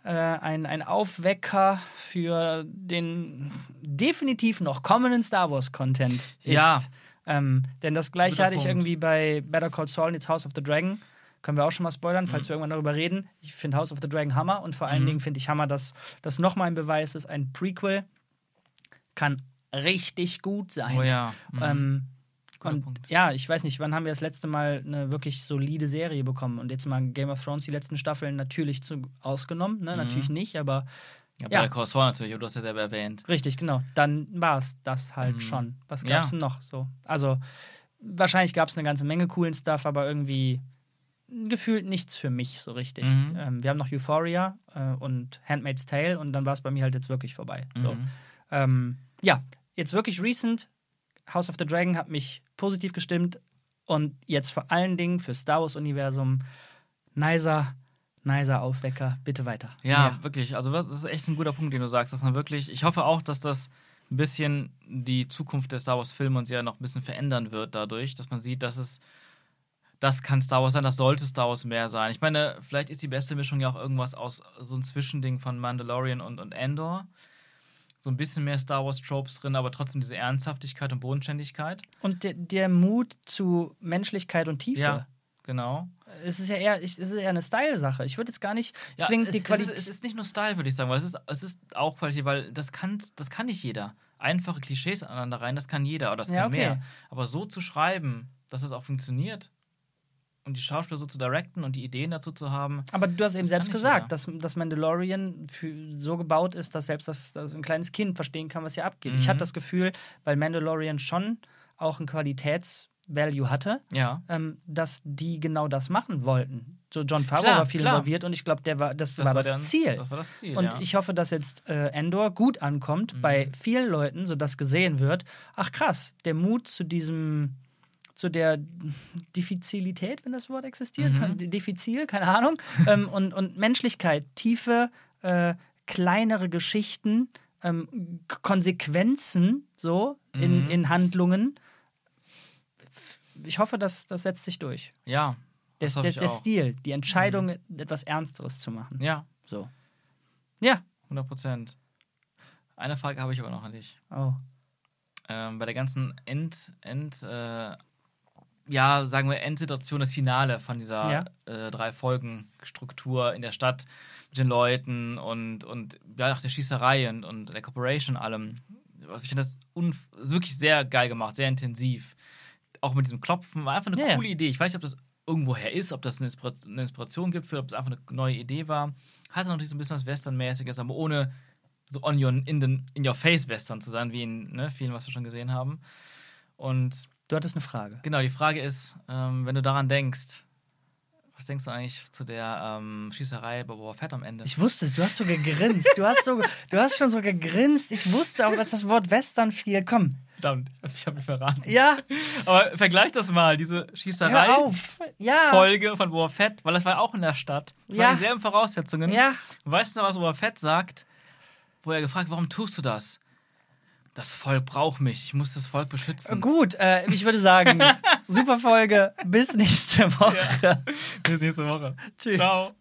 äh, ein, ein Aufwecker für den definitiv noch kommenden Star Wars-Content ist. Ja. Ähm, denn das gleiche Guter hatte ich Punkt. irgendwie bei Better Call Saul und jetzt House of the Dragon können wir auch schon mal spoilern, falls Mhm. wir irgendwann darüber reden. Ich finde House of the Dragon Hammer und vor allen Mhm. Dingen finde ich Hammer, dass das nochmal ein Beweis ist. Ein Prequel kann richtig gut sein. Oh ja. Mhm. Ähm, und Punkt. ja, ich weiß nicht, wann haben wir das letzte Mal eine wirklich solide Serie bekommen? Und jetzt mal Game of Thrones, die letzten Staffeln natürlich zu, ausgenommen, ne? Mhm. Natürlich nicht, aber Ja, ja. bei der Corsair natürlich, aber du hast ja selber erwähnt. richtig, genau. Dann war es das halt Mhm. schon. Was Ja. gab es denn noch so? Also, wahrscheinlich gab es eine ganze Menge coolen Stuff, aber irgendwie gefühlt nichts für mich so richtig. Mhm. Ähm, wir haben noch Euphoria äh, und Handmaid's Tale und dann war es bei mir halt jetzt wirklich vorbei. So. Mhm. Ähm, ja, jetzt wirklich recent. House of the Dragon hat mich positiv gestimmt und jetzt vor allen Dingen für Star Wars-Universum nicer, nicer Aufwecker. Bitte weiter. Ja, Mehr. wirklich. Also das ist echt ein guter Punkt, den du sagst, dass man wirklich. Ich hoffe auch, dass das ein bisschen die Zukunft der Star Wars Filme und Serien noch ein bisschen verändern wird dadurch, dass man sieht, dass es das kann Star Wars sein, das sollte Star Wars mehr sein. Ich meine, vielleicht ist die beste Mischung ja auch irgendwas aus so ein Zwischending von Mandalorian und, und Andor. So ein bisschen mehr Star Wars Tropes drin, aber trotzdem diese Ernsthaftigkeit und Bodenständigkeit. Und der, der Mut zu Menschlichkeit und Tiefe. Ja, genau. Es ist ja eher, ich, es ist eher eine Style-Sache. Ich würde jetzt gar nicht Ja, zwingend die es, ist, Qualität. es ist nicht nur Style, würde ich sagen, weil es ist, es ist auch Qualität, weil das kann, das kann nicht jeder. Einfache Klischees aneinander rein, das kann jeder, oder das Ja, kann okay. mehr. Aber so zu schreiben, dass es auch funktioniert und die Schauspieler so zu directen und die Ideen dazu zu haben, Aber du hast eben Das selbst gesagt, dass das Mandalorian für, so gebaut ist, dass selbst das, das ein kleines Kind verstehen kann, was hier abgeht. Ich Mhm. hatte das Gefühl, weil Mandalorian schon auch ein Qualitätsvalue hatte, ja. ähm, dass die genau das machen wollten. So John Favreau war viel klar. involviert und ich glaube, der war, das, war das der- Ziel. Das war das Ziel. und ja. ich hoffe, dass jetzt äh, Endor gut ankommt Mhm. bei vielen Leuten, sodass gesehen wird, ach krass, der Mut zu diesem, zu der Diffizilität, wenn das Wort existiert, Mhm. diffizil, keine Ahnung, ähm, und, und Menschlichkeit, tiefe, äh, kleinere Geschichten, ähm, Konsequenzen so in, Mhm. in Handlungen. Ich hoffe, dass das setzt sich durch. ja, Der, das der, der auch. Stil, die Entscheidung, etwas Ernsteres zu machen. Ja, So. Ja. 100 Prozent. Eine Frage habe ich aber noch an dich. Oh. ähm, bei der ganzen End, End äh, ja, sagen wir Endsituation, das Finale von dieser Ja. äh, drei Folgen Struktur in der Stadt mit den Leuten und, und ja, auch der Schießerei und, und der Corporation allem. Ich finde das unf wirklich sehr geil gemacht, sehr intensiv. Auch mit diesem Klopfen, war einfach eine ja. coole Idee. Ich weiß nicht, ob das irgendwoher ist, ob das eine, Inspira eine Inspiration gibt, für, ob es einfach eine neue Idee war. Hatte natürlich so ein bisschen was Western-mäßiges, aber ohne so on your, in, den, in your face Western zu sein, wie in ne, vielen, was wir schon gesehen haben. Und Du hattest eine Frage. genau, die Frage ist, ähm, wenn du daran denkst, was denkst du eigentlich zu der ähm, Schießerei bei Boba Fett am Ende? Ich wusste es, du hast so gegrinst. Du hast, so, du hast schon so gegrinst. Ich wusste auch, als das Wort Western fiel. Komm. Verdammt, ich habe mich verraten. Ja, Aber vergleich das mal, diese hör Schießerei. auf. Ja. Folge von Boba Fett, weil das war ja auch in der Stadt. Das Ja. waren dieselben Voraussetzungen. Ja. Und weißt du noch, was Boba Fett sagt? Wo er gefragt, warum tust du das? Das Volk braucht mich. Ich muss das Volk beschützen. Gut, äh, ich würde sagen, super Folge. Bis nächste Woche. Bis nächste Woche. Tschüss. Ciao.